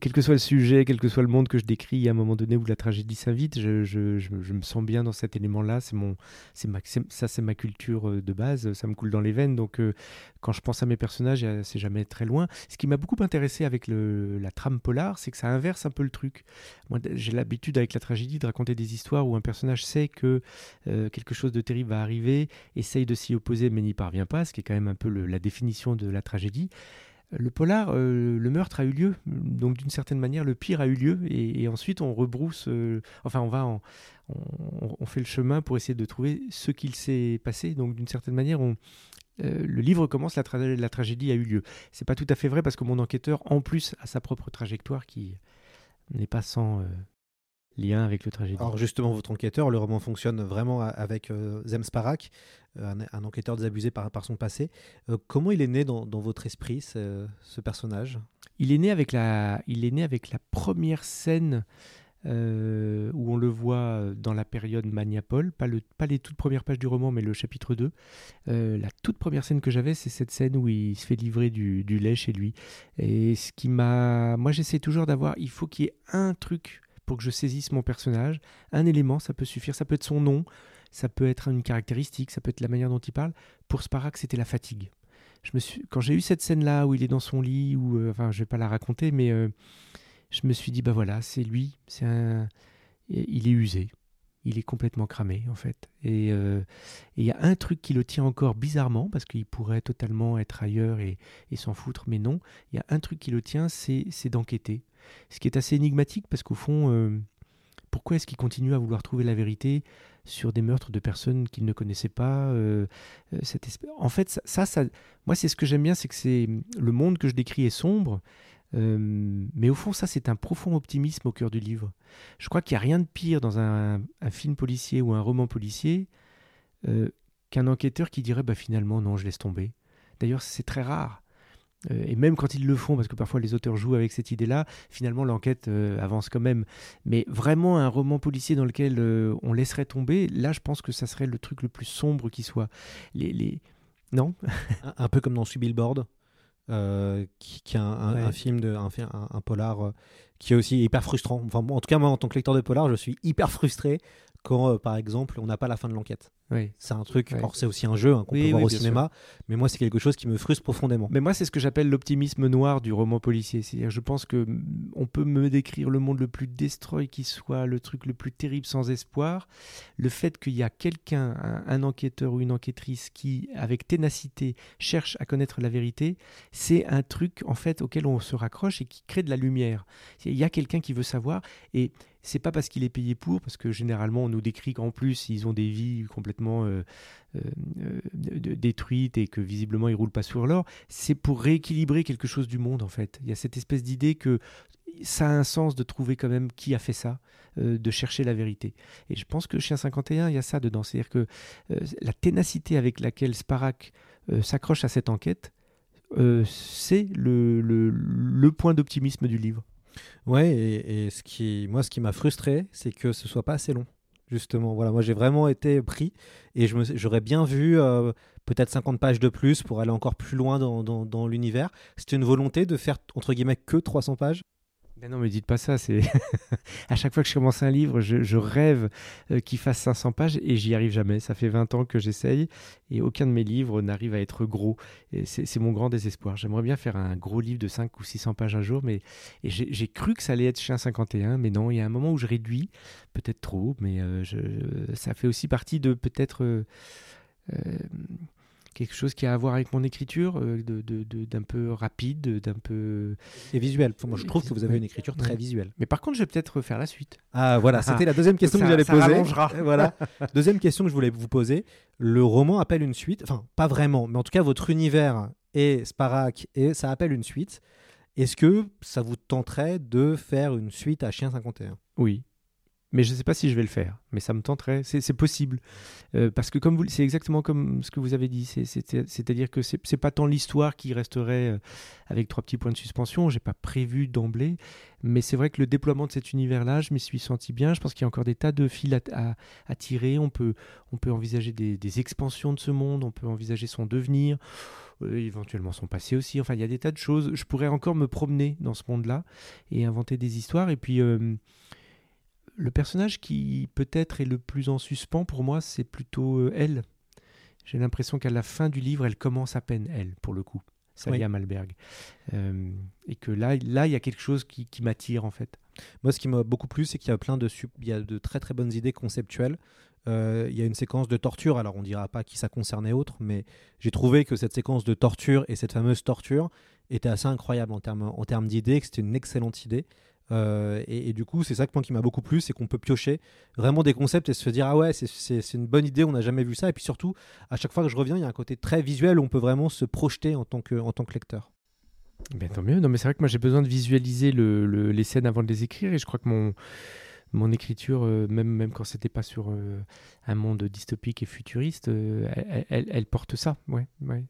quel que soit le sujet, quel que soit le monde que je décris, à un moment donné où la tragédie s'invite, je, je, je, me sens bien dans cet élément-là. C'est mon, c'est ma, ça, c'est ma culture euh, de base. Ça me coule dans les veines. Donc, euh, quand je pense à mes personnages, c'est jamais très loin. Ce qui m'a beaucoup intéressé avec la trame polar, c'est que ça inverse un peu le truc. Moi, j'ai l'habitude avec la tragédie de raconter des histoires où un personnage sait que quelque chose de terrible va arriver, essaye de s'y opposer, mais n'y parvient pas, ce qui est quand même un peu la définition de la tragédie le polar, euh, le meurtre a eu lieu, donc d'une certaine manière, le pire a eu lieu, et, ensuite on rebrousse, euh, enfin on va, on, fait le chemin pour essayer de trouver ce qu'il s'est passé. Donc d'une certaine manière, on, euh, le livre commence, la, la, tragédie a eu lieu. C'est pas tout à fait vrai parce que mon enquêteur, en plus, a sa propre trajectoire qui n'est pas sans lien avec le tragédie. Alors justement, votre enquêteur, le roman fonctionne vraiment avec euh, Zem Sparak, euh, un, enquêteur désabusé par, par son passé. Euh, comment il est né dans, votre esprit, ce, personnage? Il est, né avec la, il est né avec la première scène où on le voit dans la période Maniapol, pas, le, pas les toutes premières pages du roman, mais le chapitre 2. la toute première scène que j'avais, c'est cette scène où il se fait livrer du, du lait chez lui. Et ce qui m'a... Moi, j'essaie toujours d'avoir... Il faut qu'il y ait un truc pour que je saisisse mon personnage. Un élément, ça peut suffire, ça peut être son nom, ça peut être une caractéristique, ça peut être la manière dont il parle. Pour Sparak, c'était la fatigue. Je me suis, quand j'ai eu cette scène-là où il est dans son lit, ou euh, enfin, je vais pas la raconter, mais euh, je me suis dit, bah voilà, c'est lui, c'est un, il est usé. Il est complètement cramé, en fait. Et il y a un truc qui le tient encore bizarrement, parce qu'il pourrait totalement être ailleurs et, s'en foutre, mais non. Il y a un truc qui le tient, c'est d'enquêter. Ce qui est assez énigmatique, parce qu'au fond, pourquoi est-ce qu'il continue à vouloir trouver la vérité sur des meurtres de personnes qu'il ne connaissait pas euh, euh, En fait, ça, ça, moi, c'est ce que j'aime bien, c'est que c'est le monde que je décris est sombre, euh, mais au fond, ça, c'est un profond optimisme au cœur du livre. Je crois qu'il n'y a rien de pire dans un, film policier ou un roman policier qu'un enquêteur qui dirait bah, finalement, non, je laisse tomber. D'ailleurs, c'est très rare. Euh, et même quand ils le font, parce que parfois les auteurs jouent avec cette idée-là, finalement l'enquête euh, avance quand même. Mais vraiment un roman policier dans lequel euh, on laisserait tomber, là je pense que ça serait le truc le plus sombre qui soit. Les, les... Non? Un, peu comme dans Billboard, qui, qui est un, film, de, un, un, polar qui est aussi hyper frustrant. Enfin, en tout cas, moi en tant que lecteur de polar, je suis hyper frustré quand, par exemple, on n'a pas la fin de l'enquête. Oui. C'est un truc, c'est aussi un jeu hein, qu'on peut voir au cinéma, mais moi c'est quelque chose qui me frustre profondément. Mais moi c'est ce que j'appelle l'optimisme noir du roman policier. C'est-à-dire je pense que mm, on peut me décrire le monde le plus destroy qui soit, le truc le plus terrible sans espoir. Le fait qu'il y a quelqu'un, un, enquêteur ou une enquêtrice qui, avec ténacité, cherche à connaître la vérité, c'est un truc en fait auquel on se raccroche et qui crée de la lumière. Il y a quelqu'un qui veut savoir et c'est pas parce qu'il est payé pour, parce que généralement on nous décrit qu'en plus ils ont des vies complètement euh, euh, euh, détruites et que visiblement ils roulent pas sur l'or. C'est pour rééquilibrer quelque chose du monde en fait. Il y a cette espèce d'idée que ça a un sens de trouver quand même qui a fait ça, de chercher la vérité. Et je pense que Chien 51, il y a ça dedans. C'est-à-dire que la ténacité avec laquelle Sparak s'accroche à cette enquête, c'est le, le point d'optimisme du livre. Ouais, et, ce qui, moi, ce qui m'a frustré, c'est que ce soit pas assez long. Justement, voilà, moi j'ai vraiment été pris et j'aurais bien vu euh, peut-être 50 pages de plus pour aller encore plus loin dans, dans, dans l'univers. C'était une volonté de faire entre guillemets que 300 pages ben non, mais dites pas ça. C'est à chaque fois que je commence un livre, je, rêve euh, qu'il fasse 500 pages et j'y arrive jamais. Ça fait 20 ans que j'essaye et aucun de mes livres n'arrive à être gros. C'est mon grand désespoir. J'aimerais bien faire un gros livre de 5 ou 600 pages un jour, mais j'ai cru que ça allait être Chien 51, mais non. Il y a un moment où je réduis, peut-être trop, mais euh, ça fait aussi partie de peut-être euh, quelque chose qui a à voir avec mon écriture, euh, d'un peu rapide, d'un peu... Et visuel. moi, je trouve que vous avez une écriture très visuelle. Mais par contre, je vais peut-être faire la suite. Ah, voilà, c'était la deuxième question que j'allais poser. Voilà. deuxième question que je voulais vous poser. Le roman appelle une suite. Enfin, pas vraiment, mais en tout cas, votre univers est Sparak et ça appelle une suite. Est-ce que ça vous tenterait de faire une suite à Chien 51 Oui. Mais je ne sais pas si je vais le faire, mais ça me tenterait, c'est possible. Euh, parce que comme vous, c'est exactement comme ce que vous avez dit, c'est-à-dire que c'est n'est pas tant l'histoire qui resterait euh, avec trois petits points de suspension, j'ai pas prévu d'emblée, mais c'est vrai que le déploiement de cet univers-là, je m'y suis senti bien, je pense qu'il y a encore des tas de fils à, tirer, on peut, on peut envisager des, des, expansions de ce monde, on peut envisager son devenir, euh, éventuellement son passé aussi, enfin il y a des tas de choses, je pourrais encore me promener dans ce monde-là et inventer des histoires, et puis le personnage qui peut-être est le plus en suspens pour moi, c'est plutôt euh, elle. J'ai l'impression qu'à la fin du livre, elle commence à peine, elle, pour le coup, Salia Malberg. Euh, et que là, là, il y a quelque chose qui, m'attire, en fait. Moi, ce qui m'a beaucoup plu, c'est qu'il y a plein de, il y a de très très bonnes idées conceptuelles. Euh, il y a une séquence de torture, alors on dira pas qui ça concernait autre, mais j'ai trouvé que cette séquence de torture et cette fameuse torture était assez incroyable en termes en termes d'idées, que c'était une excellente idée. Euh, et, du coup, c'est ça qui m'a beaucoup plu, c'est qu'on peut piocher vraiment des concepts et se dire ah ouais, c'est une bonne idée, on n'a jamais vu ça. Et puis surtout, à chaque fois que je reviens, il y a un côté très visuel où on peut vraiment se projeter en tant que, en tant que lecteur. Ben, tant mieux. Non, mais c'est vrai que moi j'ai besoin de visualiser le, les scènes avant de les écrire et je crois que mon, écriture, euh, même, même quand c'était pas sur euh, un monde dystopique et futuriste, elle, elle, porte ça. Ouais, ouais.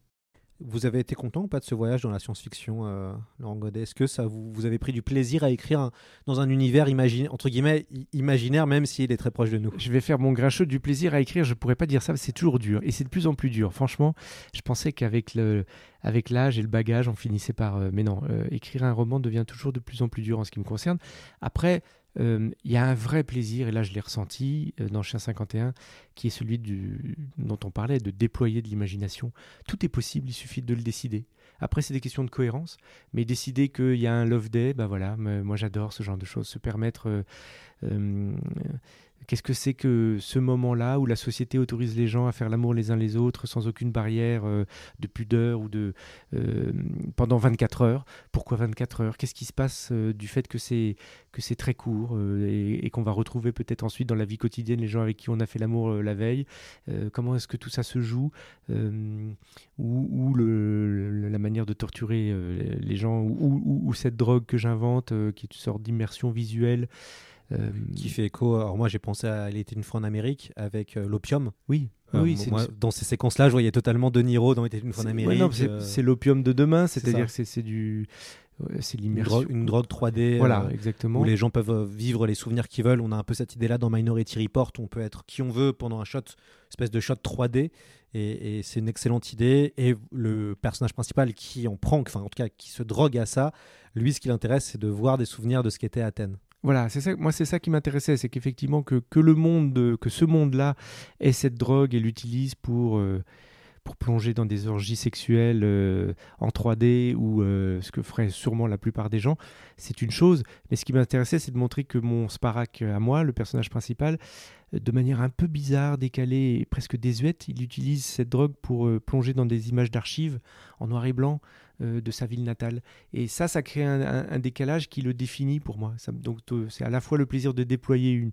Vous avez été content ou pas de ce voyage dans la science-fiction, euh, Laurent Godet? Est-ce que ça vous, avez pris du plaisir à écrire dans un univers imaginaire, entre guillemets imaginaire, même s'il est très proche de nous? Je vais faire mon grincheux du plaisir à écrire. Je pourrais pas dire ça, c'est toujours dur et c'est de plus en plus dur. Franchement, je pensais qu'avec le, avec l'âge et le bagage, on finissait par. Euh, mais non, euh, écrire un roman devient toujours de plus en plus dur en ce qui me concerne. Après, il y a un vrai plaisir, et là je l'ai ressenti euh, dans Chien 51, qui est celui du, dont on parlait, de déployer de l'imagination. Tout est possible, il suffit de le décider. Après, c'est des questions de cohérence, mais décider qu'il y a un Love Day, bah voilà, moi j'adore ce genre de choses, se permettre euh, Qu'est-ce que c'est que ce moment-là où la société autorise les gens à faire l'amour les uns les autres sans aucune barrière euh, de pudeur ou de euh, pendant 24 heures? Pourquoi 24 heures? Qu'est-ce qui se passe euh, du fait que c'est que c'est très court et, qu'on va retrouver peut-être ensuite dans la vie quotidienne les gens avec qui on a fait l'amour la veille? Comment est-ce que tout ça se joue Ou, la manière de torturer les gens ou, cette drogue que j'invente qui est une sorte d'immersion visuelle qui fait écho. Alors moi j'ai pensé à Elle était une fois en Amérique avec euh, l'opium. Oui. Euh, oui, moi, dans ces séquences-là, je voyais totalement De Niro dans Elle était une fois en Amérique. c'est l'opium de demain, c'est-à-dire que c'est du c'est l'immersion. Une, drogue 3D. Voilà, exactement. Où les gens peuvent vivre les souvenirs qu'ils veulent. On a un peu cette idée-là dans Minority Report. On peut être qui on veut pendant un shot, espèce de shot 3D. Et, et c'est une excellente idée. Et le personnage principal qui en prend, enfin en tout cas qui se drogue à ça, lui, ce qui l'intéresse, c'est de voir des souvenirs de ce qu'était Athènes. Voilà, c'est. Moi, c'est ça qui m'intéressait, c'est qu'effectivement que, que le monde, que ce monde-là ait cette drogue et l'utilise pour euh, pour plonger dans des orgies sexuelles euh, en 3D ou euh, ce que ferait sûrement la plupart des gens, c'est une chose. Mais ce qui m'intéressait, c'est de montrer que mon Sparak à moi, le personnage principal, de manière un peu bizarre, décalée et presque désuète, il utilise cette drogue pour plonger dans des images d'archives en noir et blanc euh, de sa ville natale. Et ça, ça crée un, décalage qui le définit pour moi. donc c'est à la fois le plaisir de déployer une,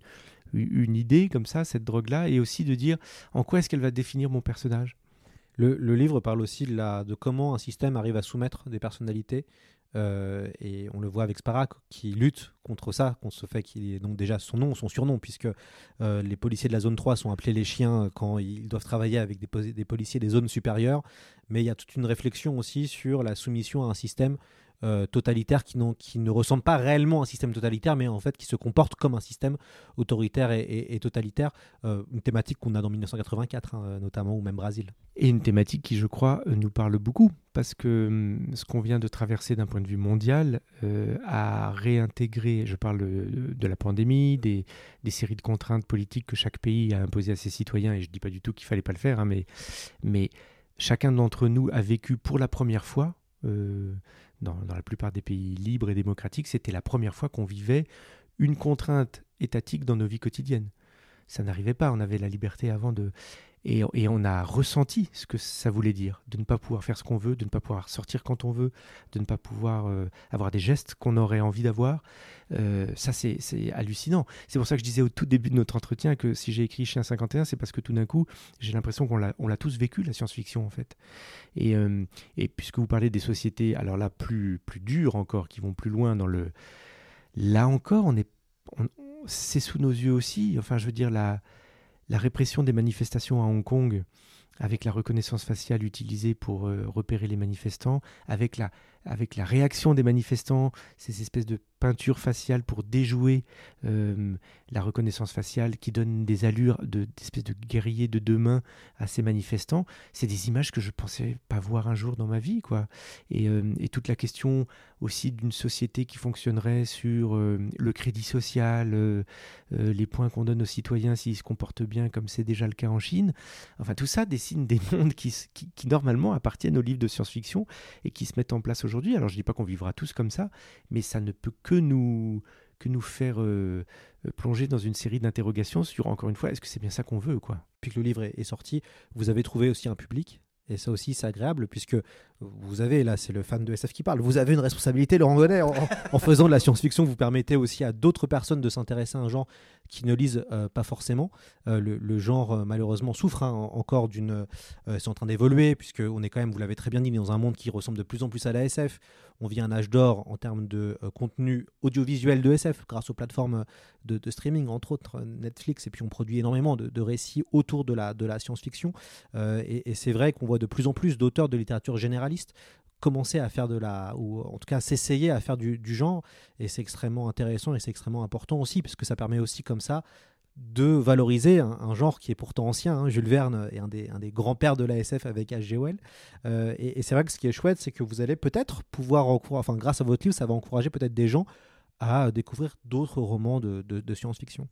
une idée comme ça, cette drogue-là, et aussi de dire en quoi est-ce qu'elle va définir mon personnage? Le, livre parle aussi de, la, de comment un système arrive à soumettre des personnalités euh, et on le voit avec Sparak qui lutte contre ça, contre ce fait qu'il est donc déjà son nom, son surnom, puisque euh, les policiers de la zone 3 sont appelés les chiens quand ils doivent travailler avec des, des policiers des zones supérieures. Mais il y a toute une réflexion aussi sur la soumission à un système euh, totalitaire qui, ne ressemble pas réellement à un système totalitaire, mais en fait qui se comporte comme un système autoritaire et, totalitaire. Euh, une thématique qu'on a dans 1984, hein, notamment, ou même Brésil. Et une thématique qui, je crois, euh, nous parle beaucoup, parce que hum, ce qu'on vient de traverser d'un point de vue mondial a réintégré, je parle de, la pandémie, des, séries de contraintes politiques que chaque pays a imposées à ses citoyens, et je ne dis pas du tout qu'il fallait pas le faire, hein, mais chacun d'entre nous a vécu pour la première fois dans, la plupart des pays libres et démocratiques, c'était la première fois qu'on vivait une contrainte étatique dans nos vies quotidiennes. Ça n'arrivait pas, on avait la liberté avant de... Et, on a ressenti ce que ça voulait dire, de ne pas pouvoir faire ce qu'on veut, de ne pas pouvoir sortir quand on veut, de ne pas pouvoir euh, avoir des gestes qu'on aurait envie d'avoir. Euh, ça, c'est hallucinant. C'est pour ça que je disais au tout début de notre entretien que si j'ai écrit Chien 51, c'est parce que tout d'un coup, j'ai l'impression qu'on l'a tous vécu, la science-fiction, en fait. Et, euh, et, puisque vous parlez des sociétés, alors là, plus, plus dures encore, qui vont plus loin dans le... Là encore, on est... c'est sous nos yeux aussi. Enfin, je veux dire, la la répression des manifestations à Hong Kong, avec la reconnaissance faciale utilisée pour euh, repérer les manifestants, avec la, avec la réaction des manifestants, ces espèces de peinture faciale pour déjouer euh, la reconnaissance faciale qui donne des allures d'espèces de, guerriers de deux mains à ces manifestants, c'est des images que je pensais pas voir un jour dans ma vie. quoi. Et, euh, toute la question aussi d'une société qui fonctionnerait sur euh, le crédit social, les points qu'on donne aux citoyens s'ils se comportent bien comme c'est déjà le cas en Chine. Enfin tout ça des mondes qui, normalement appartiennent aux livres de science-fiction et qui se mettent en place aujourd'hui. Alors je dis pas qu'on vivra tous comme ça, mais ça ne peut que nous, faire euh, plonger dans une série d'interrogations sur, encore une fois, est-ce que c'est bien ça qu'on veut quoi? Que le livre est sorti, vous avez trouvé aussi un public et ça aussi, c'est agréable puisque vous avez, là, c'est le fan de SF qui parle, vous avez une responsabilité, Laurent Gonnet, en, en faisant de la science-fiction, vous permettez aussi à d'autres personnes de s'intéresser à un genre qui ne lisent euh, pas forcément. Euh, le, genre, euh, malheureusement, souffre hein, encore d'une. c'est en train d'évoluer, puisqu'on est quand même, vous l'avez très bien dit, dans un monde qui ressemble de plus en plus à la SF. On vit un âge d'or en termes de contenu audiovisuel de SF, grâce aux plateformes de, streaming, entre autres Netflix, et puis on produit énormément de, récits autour de la, science-fiction. et, et c'est vrai qu'on voit de plus en plus d'auteurs de littérature généraliste commencer à faire de la, ou en tout cas s'essayer à faire du, genre, et c'est extrêmement intéressant et c'est extrêmement important aussi, parce que ça permet aussi comme ça de valoriser un, genre qui est pourtant ancien. Hein. Jules Verne est un des, un des grands-pères de l'ASF avec H.G. Wells. Euh, et, c'est vrai que ce qui est chouette, c'est que vous allez peut-être pouvoir, enfin grâce à votre livre, ça va encourager peut-être des gens à découvrir d'autres romans de, de science-fiction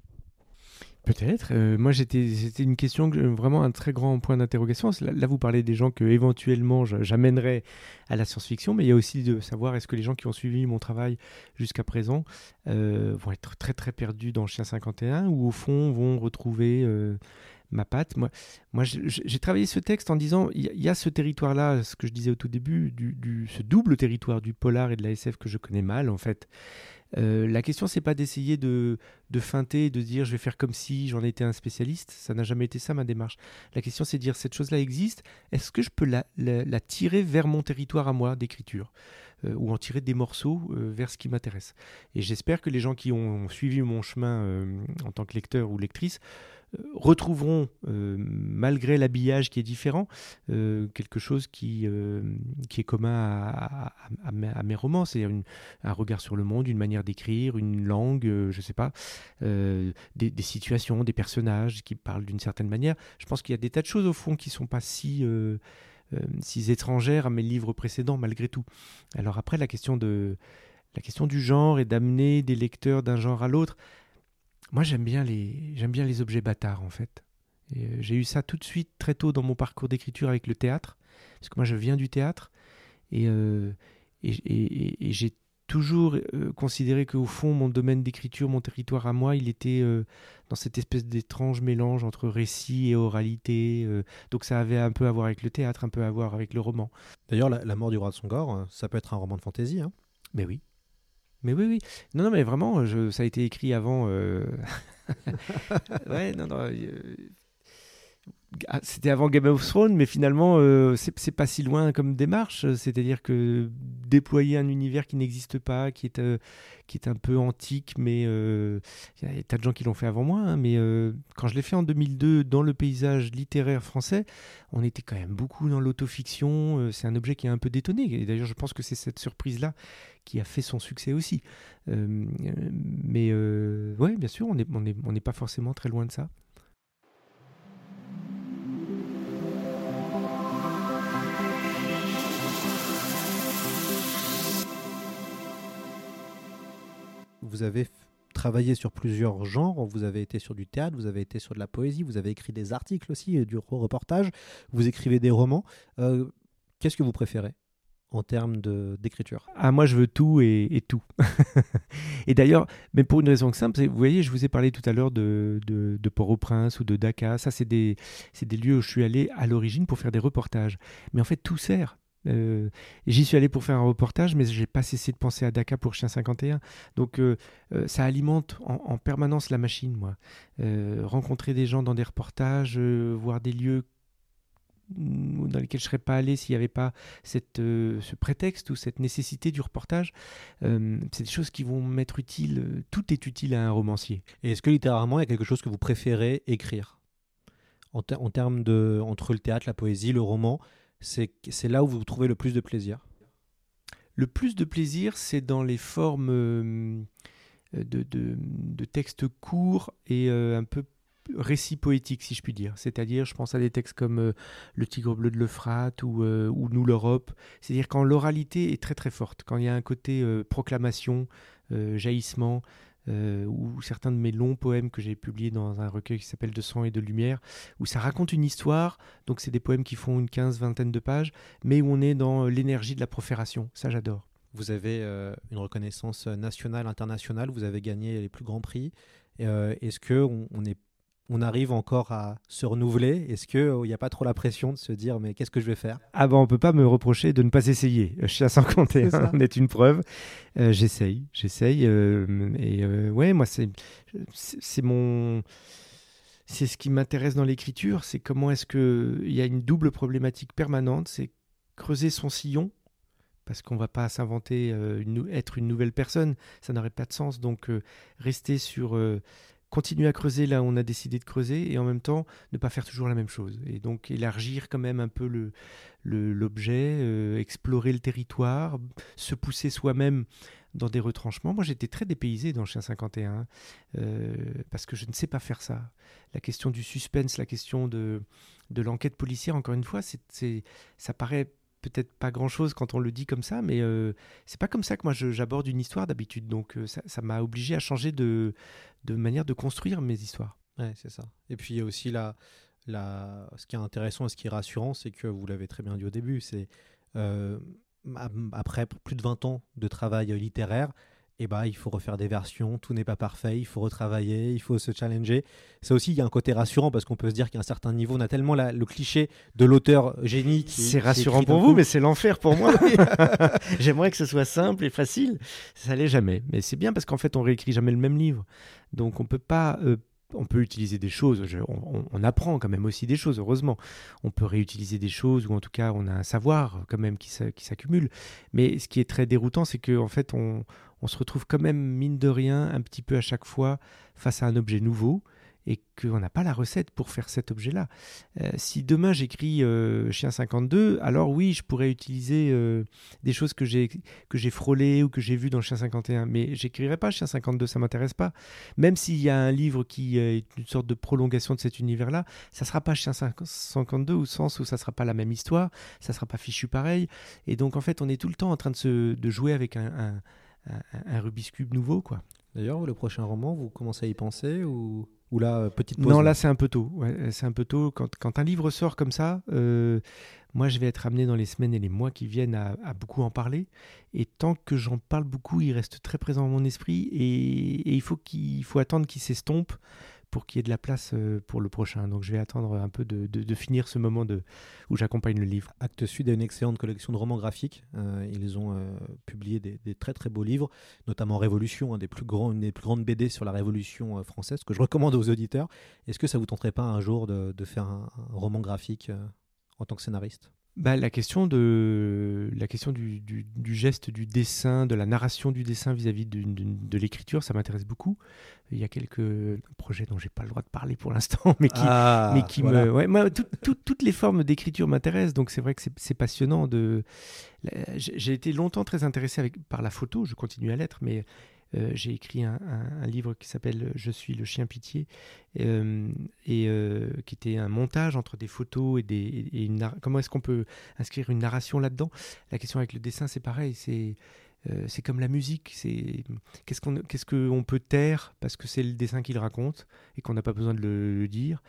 Peut-être. Euh, moi, c'était une question, vraiment un très grand point d'interrogation. Là, vous parlez des gens que éventuellement j'amènerais à la science-fiction, mais il y a aussi de savoir est-ce que les gens qui ont suivi mon travail jusqu'à présent euh, vont être très très perdus dans Chien 51 ou au fond vont retrouver euh, ma patte? Moi, j'ai travaillé ce texte en disant il y, a ce territoire-là, ce que je disais au tout début, ce double territoire du polar et de la SF que je connais mal en fait. Euh, la question, c'est pas d'essayer de, de feinter, de dire je vais faire comme si j'en étais un spécialiste. Ça n'a jamais été ça ma démarche. La question, c'est de dire cette chose-là existe. Est-ce que je peux la, la, tirer vers mon territoire à moi d'écriture euh, ou en tirer des morceaux euh, vers ce qui m'intéresse? Et j'espère que les gens qui ont suivi mon chemin en tant que lecteur ou lectrice retrouveront, euh, malgré l'habillage qui est différent, euh, quelque chose qui, euh, qui est commun à, mes romans, c'est-à-dire un regard sur le monde, une manière d'écrire, une langue, je ne sais pas, des, des, situations, des personnages qui parlent d'une certaine manière. Je pense qu'il y a des tas de choses au fond qui ne sont pas si... si étrangères à mes livres précédents malgré tout. Alors après la question de la question du genre et d'amener des lecteurs d'un genre à l'autre, moi, j'aime bien les, j'aime bien les objets bâtards en fait. Euh, j'ai eu ça tout de suite très tôt dans mon parcours d'écriture avec le théâtre, parce que moi, je viens du théâtre et, euh, et, j'ai toujours euh, considéré qu'au fond, mon domaine d'écriture, mon territoire à moi, il était dans cette espèce d'étrange mélange entre récit et oralité. donc ça avait un peu à voir avec le théâtre, un peu à voir avec le roman. D'ailleurs, la, mort du roi de Songor, ça peut être un roman de fantaisie. Hein Mais oui. Mais oui, oui. Non, non, mais vraiment, ça a été écrit avant. Euh, ouais, non, non. Euh, c'était avant Game of Thrones, mais finalement, euh, c'est pas si loin comme démarche. C'est-à-dire que déployer un univers qui n'existe pas, qui est, euh, qui est un peu antique, mais euh, il y a tas de gens qui l'ont fait avant moi. Hein, mais quand je l'ai fait en 2002 dans le paysage littéraire français, on était quand même beaucoup dans l'autofiction. c'est un objet qui est un peu détonné. Et d'ailleurs, je pense que c'est cette surprise-là qui a fait son succès aussi. mais ouais, bien sûr, on n'est pas forcément très loin de ça. Vous avez travaillé sur plusieurs genres, vous avez été sur du théâtre, vous avez été sur de la poésie, vous avez écrit des articles aussi, du reportage, vous écrivez des romans. Euh, qu'est-ce que vous préférez en termes d'écriture? Ah, moi, je veux tout et, tout. et d'ailleurs, mais pour une raison simple, vous voyez, je vous ai parlé tout à l'heure de, de, Port-au-Prince ou de Dakar. Ça, c'est des, des lieux où je suis allé à l'origine pour faire des reportages. Mais en fait, tout sert. Euh, j'y suis allé pour faire un reportage, mais j'ai pas cessé de penser à Dakar pour Chien 51. Donc euh, euh, ça alimente en, permanence la machine, moi. rencontrer des gens dans des reportages, voir des lieux dans lesquels je serais pas allé s'il n'y avait pas ce prétexte ou cette nécessité du reportage, c'est des choses qui vont m'être utiles. Tout est utile à un romancier. Et est-ce que littéralement il y a quelque chose que vous préférez écrire? En termes de entre le théâtre, la poésie, le roman c'est là où vous trouvez le plus de plaisir Le plus de plaisir, c'est dans les formes euh, de, de, textes courts et euh, un peu récits poétiques, si je puis dire. C'est-à-dire, je pense à des textes comme euh, Le Tigre bleu de l'Euphrate ou, ou Nous l'Europe. C'est-à-dire quand l'oralité est très très forte, quand il y a un côté proclamation, jaillissement, euh, ou certains de mes longs poèmes que j'ai publiés dans un recueil qui s'appelle De sang et de lumière, où ça raconte une histoire, donc c'est des poèmes qui font une quinze, vingtaine de pages, mais où on est dans l'énergie de la profération. Ça, j'adore. Vous avez euh, une reconnaissance nationale, internationale, vous avez gagné les plus grands prix. Euh, est-ce que on est on arrive encore à se renouveler Est-ce qu'il n'y euh, a pas trop la pression de se dire mais qu'est-ce que je vais faire? Ah ben on peut pas me reprocher de ne pas essayer. Je suis à 151, on est une preuve. Euh, j'essaye, j'essaye. Euh, et ouais, moi c'est c'est mon c'est ce qui m'intéresse dans l'écriture, c'est comment est-ce que il y a une double problématique permanente, c'est creuser son sillon parce qu'on va pas s'inventer être une nouvelle personne, ça n'aurait pas de sens. Donc rester sur continuer à creuser là où on a décidé de creuser et en même temps ne pas faire toujours la même chose. Et donc élargir quand même un peu le, l'objet, euh, explorer le territoire, se pousser soi-même dans des retranchements. Moi j'étais très dépaysé dans Chien 51 euh, parce que je ne sais pas faire ça. La question du suspense, la question de, de l'enquête policière, encore une fois, ça paraît peut-être pas grand-chose quand on le dit comme ça, mais euh, c'est pas comme ça que moi j'aborde une histoire d'habitude. Donc euh, ça m'a obligé à changer de, manière de construire mes histoires. Ouais, c'est ça. Et puis il y a aussi la, la, ce qui est intéressant et ce qui est rassurant, c'est que vous l'avez très bien dit au début, c'est euh, après plus de 20 ans de travail littéraire, eh bah, il faut refaire des versions, tout n'est pas parfait, il faut retravailler, il faut se challenger. Ça aussi, il y a un côté rassurant parce qu'on peut se dire qu'à un certain niveau, on a tellement le cliché de l'auteur génie. C'est rassurant pour vous, mais c'est l'enfer pour moi. J'aimerais que ce soit simple et facile. Ça l'est jamais. Mais c'est bien parce qu'en fait, on réécrit jamais le même livre. Donc on peut pas euh, on peut utiliser des choses, on, apprend quand même aussi des choses, heureusement. On peut réutiliser des choses, ou en tout cas, on a un savoir quand même qui, s'accumule. Mais ce qui est très déroutant, c'est qu'en en fait, on, se retrouve quand même, mine de rien, un petit peu à chaque fois face à un objet nouveau et qu'on n'a pas la recette pour faire cet objet-là. Euh, si demain j'écris euh, Chien 52, alors oui, je pourrais utiliser euh, des choses que j'ai frôlées ou que j'ai vues dans Chien 51, mais j'écrirai pas Chien 52, ça m'intéresse pas. Même s'il y a un livre qui est une sorte de prolongation de cet univers-là, ça sera pas Chien 52 au sens où ça sera pas la même histoire, ça sera pas fichu pareil. Et donc en fait, on est tout le temps en train de, se, de jouer avec un, un, un, un Rubik's Cube nouveau, quoi. D'ailleurs, le prochain roman, vous commencez à y penser ou? Ou là, euh, Non, là, c'est un peu tôt. c'est un peu tôt. Quand, quand, un livre sort comme ça, euh, moi, je vais être amené dans les semaines et les mois qui viennent à, à beaucoup en parler. Et tant que j'en parle beaucoup, il reste très présent dans mon esprit. Et, et il faut qu'il faut attendre qu'il s'estompe pour qu'il y ait de la place euh, pour le prochain. Donc je vais attendre un peu de, finir ce moment où j'accompagne le livre. Acte Sud a une excellente collection de romans graphiques. Euh, ils ont euh, publié des, très très beaux livres, notamment Révolution, une des plus grandes BD sur la Révolution française, que je recommande aux auditeurs. Est-ce que ça vous tenterait pas un jour de, faire un roman graphique en tant que scénariste? Bah, la question, de, la question du, du, geste du dessin, de la narration du dessin vis-à-vis de, l'écriture, ça m'intéresse beaucoup. Il y a quelques projets dont j'ai pas le droit de parler pour l'instant, mais qui, ah, mais qui me. Ouais, moi, toutes les formes d'écriture m'intéressent, donc c'est vrai que c'est passionnant. De... J'ai été longtemps très intéressé avec, par la photo, je continue à l'être, mais euh, j'ai écrit un, livre qui s'appelle Je suis le chien pitié, euh, et euh, qui était un montage entre des photos et des. une, comment est-ce qu'on peut inscrire une narration là-dedans? La question avec le dessin, c'est pareil, c'est. c'est comme la musique, c'est qu'est-ce qu'on qu'est-ce qu'on peut taire parce que c'est le dessin qui le raconte et qu'on n'a pas besoin de le, dire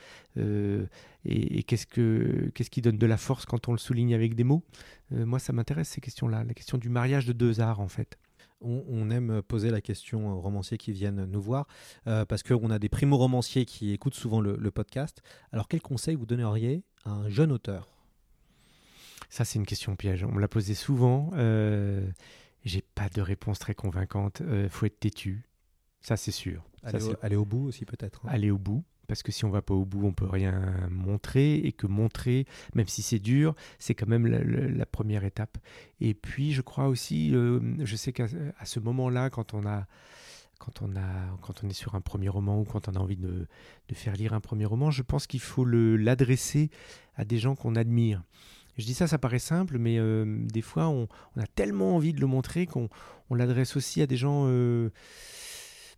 et, qu'est-ce que qu'est-ce qui donne de la force quand on le souligne avec des mots? Moi ça m'intéresse ces questions-là la question du mariage de deux arts en fait on, aime poser la question aux romanciers qui viennent nous voir, euh, parce qu'on a des primo-romanciers qui écoutent souvent le, podcast. Alors, quel conseil vous donneriez à un jeune auteur? Ça, c'est une question piège. On me l'a posé souvent. Euh, J'ai pas de réponse très convaincante. Euh, faut être têtu. Ça, c'est sûr. aller au bout aussi, peut-être. Hein. Aller au bout parce que si on va pas au bout, on peut rien montrer, et que montrer, même si c'est dur, c'est quand même la, première étape. Et puis, je crois aussi, euh, je sais qu'à ce moment-là, quand on a quand on, a, quand on est sur un premier roman ou quand on a envie de, faire lire un premier roman, je pense qu'il faut l'adresser à des gens qu'on admire. Je dis ça, ça paraît simple, mais euh, des fois, on, on, a tellement envie de le montrer qu'on l'adresse aussi à des gens... Euh,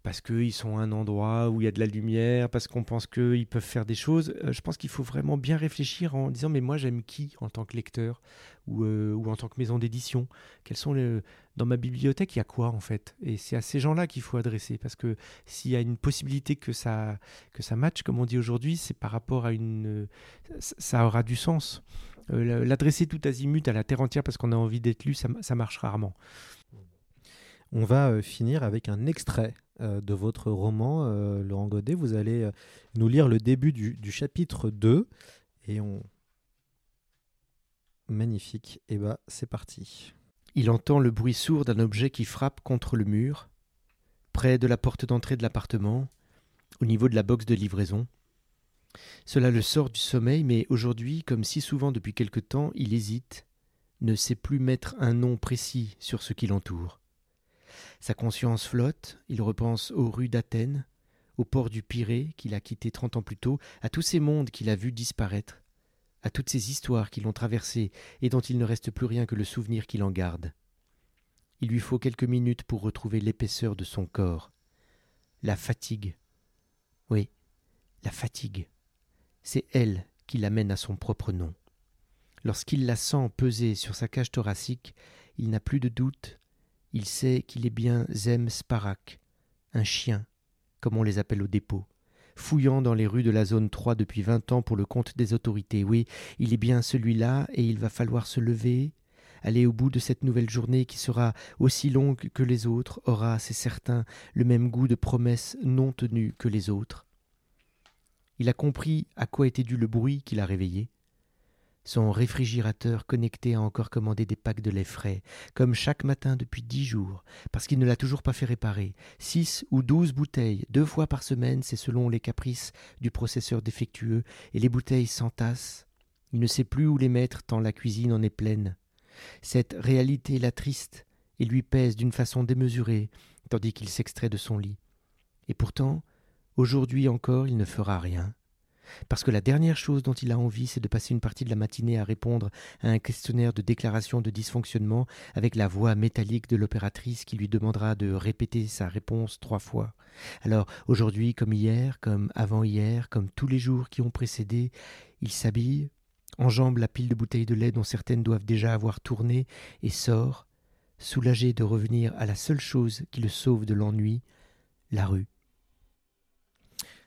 parce qu'ils sont à un endroit où il y a de la lumière, parce qu'on pense qu'ils peuvent faire des choses. Euh, je pense qu'il faut vraiment bien réfléchir en disant mais moi j'aime qui en tant que lecteur ou, euh, en tant que maison d'édition? Quels sont. Dans ma bibliothèque, il y a quoi en fait? Et c'est à ces gens-là qu'il faut adresser parce que s'il y a une possibilité que ça, que ça matche, comme on dit aujourd'hui, c'est par rapport à une... Ça aura du sens. Euh, l'adresser tout azimut à la terre entière parce qu'on a envie d'être lu, ça marche rarement. On va finir avec un extrait euh, de votre roman, euh, Laurent Godet. Vous allez euh, nous lire le début du, chapitre 2. Et on. Magnifique. Et eh bah, c'est parti. Il entend le bruit sourd d'un objet qui frappe contre le mur, près de la porte d'entrée de l'appartement, au niveau de la box de livraison. Cela le sort du sommeil, mais aujourd'hui, comme si souvent depuis quelque temps, il hésite, ne sait plus mettre un nom précis sur ce qui l'entoure. Sa conscience flotte, il repense aux rues d'Athènes, au port du Pirée qu'il a quitté trente ans plus tôt, à tous ces mondes qu'il a vus disparaître, à toutes ces histoires qui l'ont traversé et dont il ne reste plus rien que le souvenir qu'il en garde. Il lui faut quelques minutes pour retrouver l'épaisseur de son corps. La fatigue. Oui, la fatigue. C'est elle qui l'amène à son propre nom. Lorsqu'il la sent peser sur sa cage thoracique, il n'a plus de doute. Il sait qu'il est bien Zem Sparak, un chien, comme on les appelle au dépôt, fouillant dans les rues de la zone 3 depuis vingt ans pour le compte des autorités. Oui, il est bien celui-là, et il va falloir se lever, aller au bout de cette nouvelle journée qui sera aussi longue que les autres, aura, c'est certain, le même goût de promesses non tenues que les autres. Il a compris à quoi était dû le bruit qui l'a réveillé. Son réfrigérateur connecté a encore commandé des packs de lait frais, comme chaque matin depuis dix jours, parce qu'il ne l'a toujours pas fait réparer. Six ou douze bouteilles, deux fois par semaine, c'est selon les caprices du processeur défectueux, et les bouteilles s'entassent. Il ne sait plus où les mettre tant la cuisine en est pleine. Cette réalité l'attriste et lui pèse d'une façon démesurée, tandis qu'il s'extrait de son lit. Et pourtant, aujourd'hui encore, il ne fera rien. Parce que la dernière chose dont il a envie, c'est de passer une partie de la matinée à répondre à un questionnaire de déclaration de dysfonctionnement avec la voix métallique de l'opératrice qui lui demandera de répéter sa réponse trois fois. Alors, aujourd'hui, comme hier, comme avant-hier, comme tous les jours qui ont précédé, il s'habille, enjambe la pile de bouteilles de lait dont certaines doivent déjà avoir tourné, et sort, soulagé de revenir à la seule chose qui le sauve de l'ennui, la rue.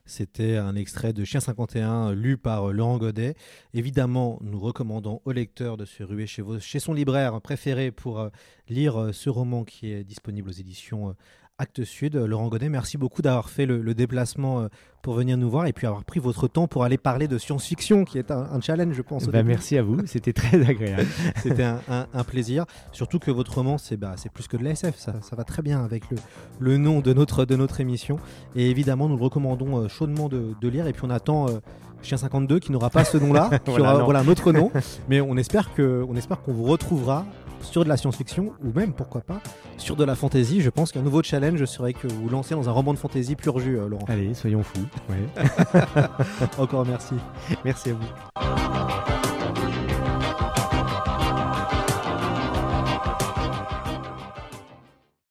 C'était un extrait de Chien 51 lu par Laurent Godet. Évidemment, nous recommandons au lecteur de se ruer chez, chez son libraire préféré pour euh, lire euh, ce roman qui est disponible aux éditions euh, Actes Sud. Laurent Godet, merci beaucoup d'avoir fait le, déplacement euh, pour venir nous voir et puis avoir pris votre temps pour aller parler de science-fiction, qui est un, challenge, je pense. Bah, merci à vous, c'était très agréable. c'était un, plaisir. Surtout que votre roman, c'est bah, plus que de l'ASF, ça, ça, va très bien avec le, le, nom de notre, de notre émission. Et évidemment, nous le recommandons euh, chaudement de, lire. Et puis on attend euh, Chien 52 qui n'aura pas ce nom-là, qui voilà, aura voilà, un autre nom. Mais on espère qu'on espère qu'on vous retrouvera sur de la science-fiction ou même, pourquoi pas, sur de la fantasy. Je pense qu'un nouveau challenge serait que vous lancez dans un roman de fantasy pur jus, euh, Laurent. Allez, soyons fous. Encore merci. Merci à vous.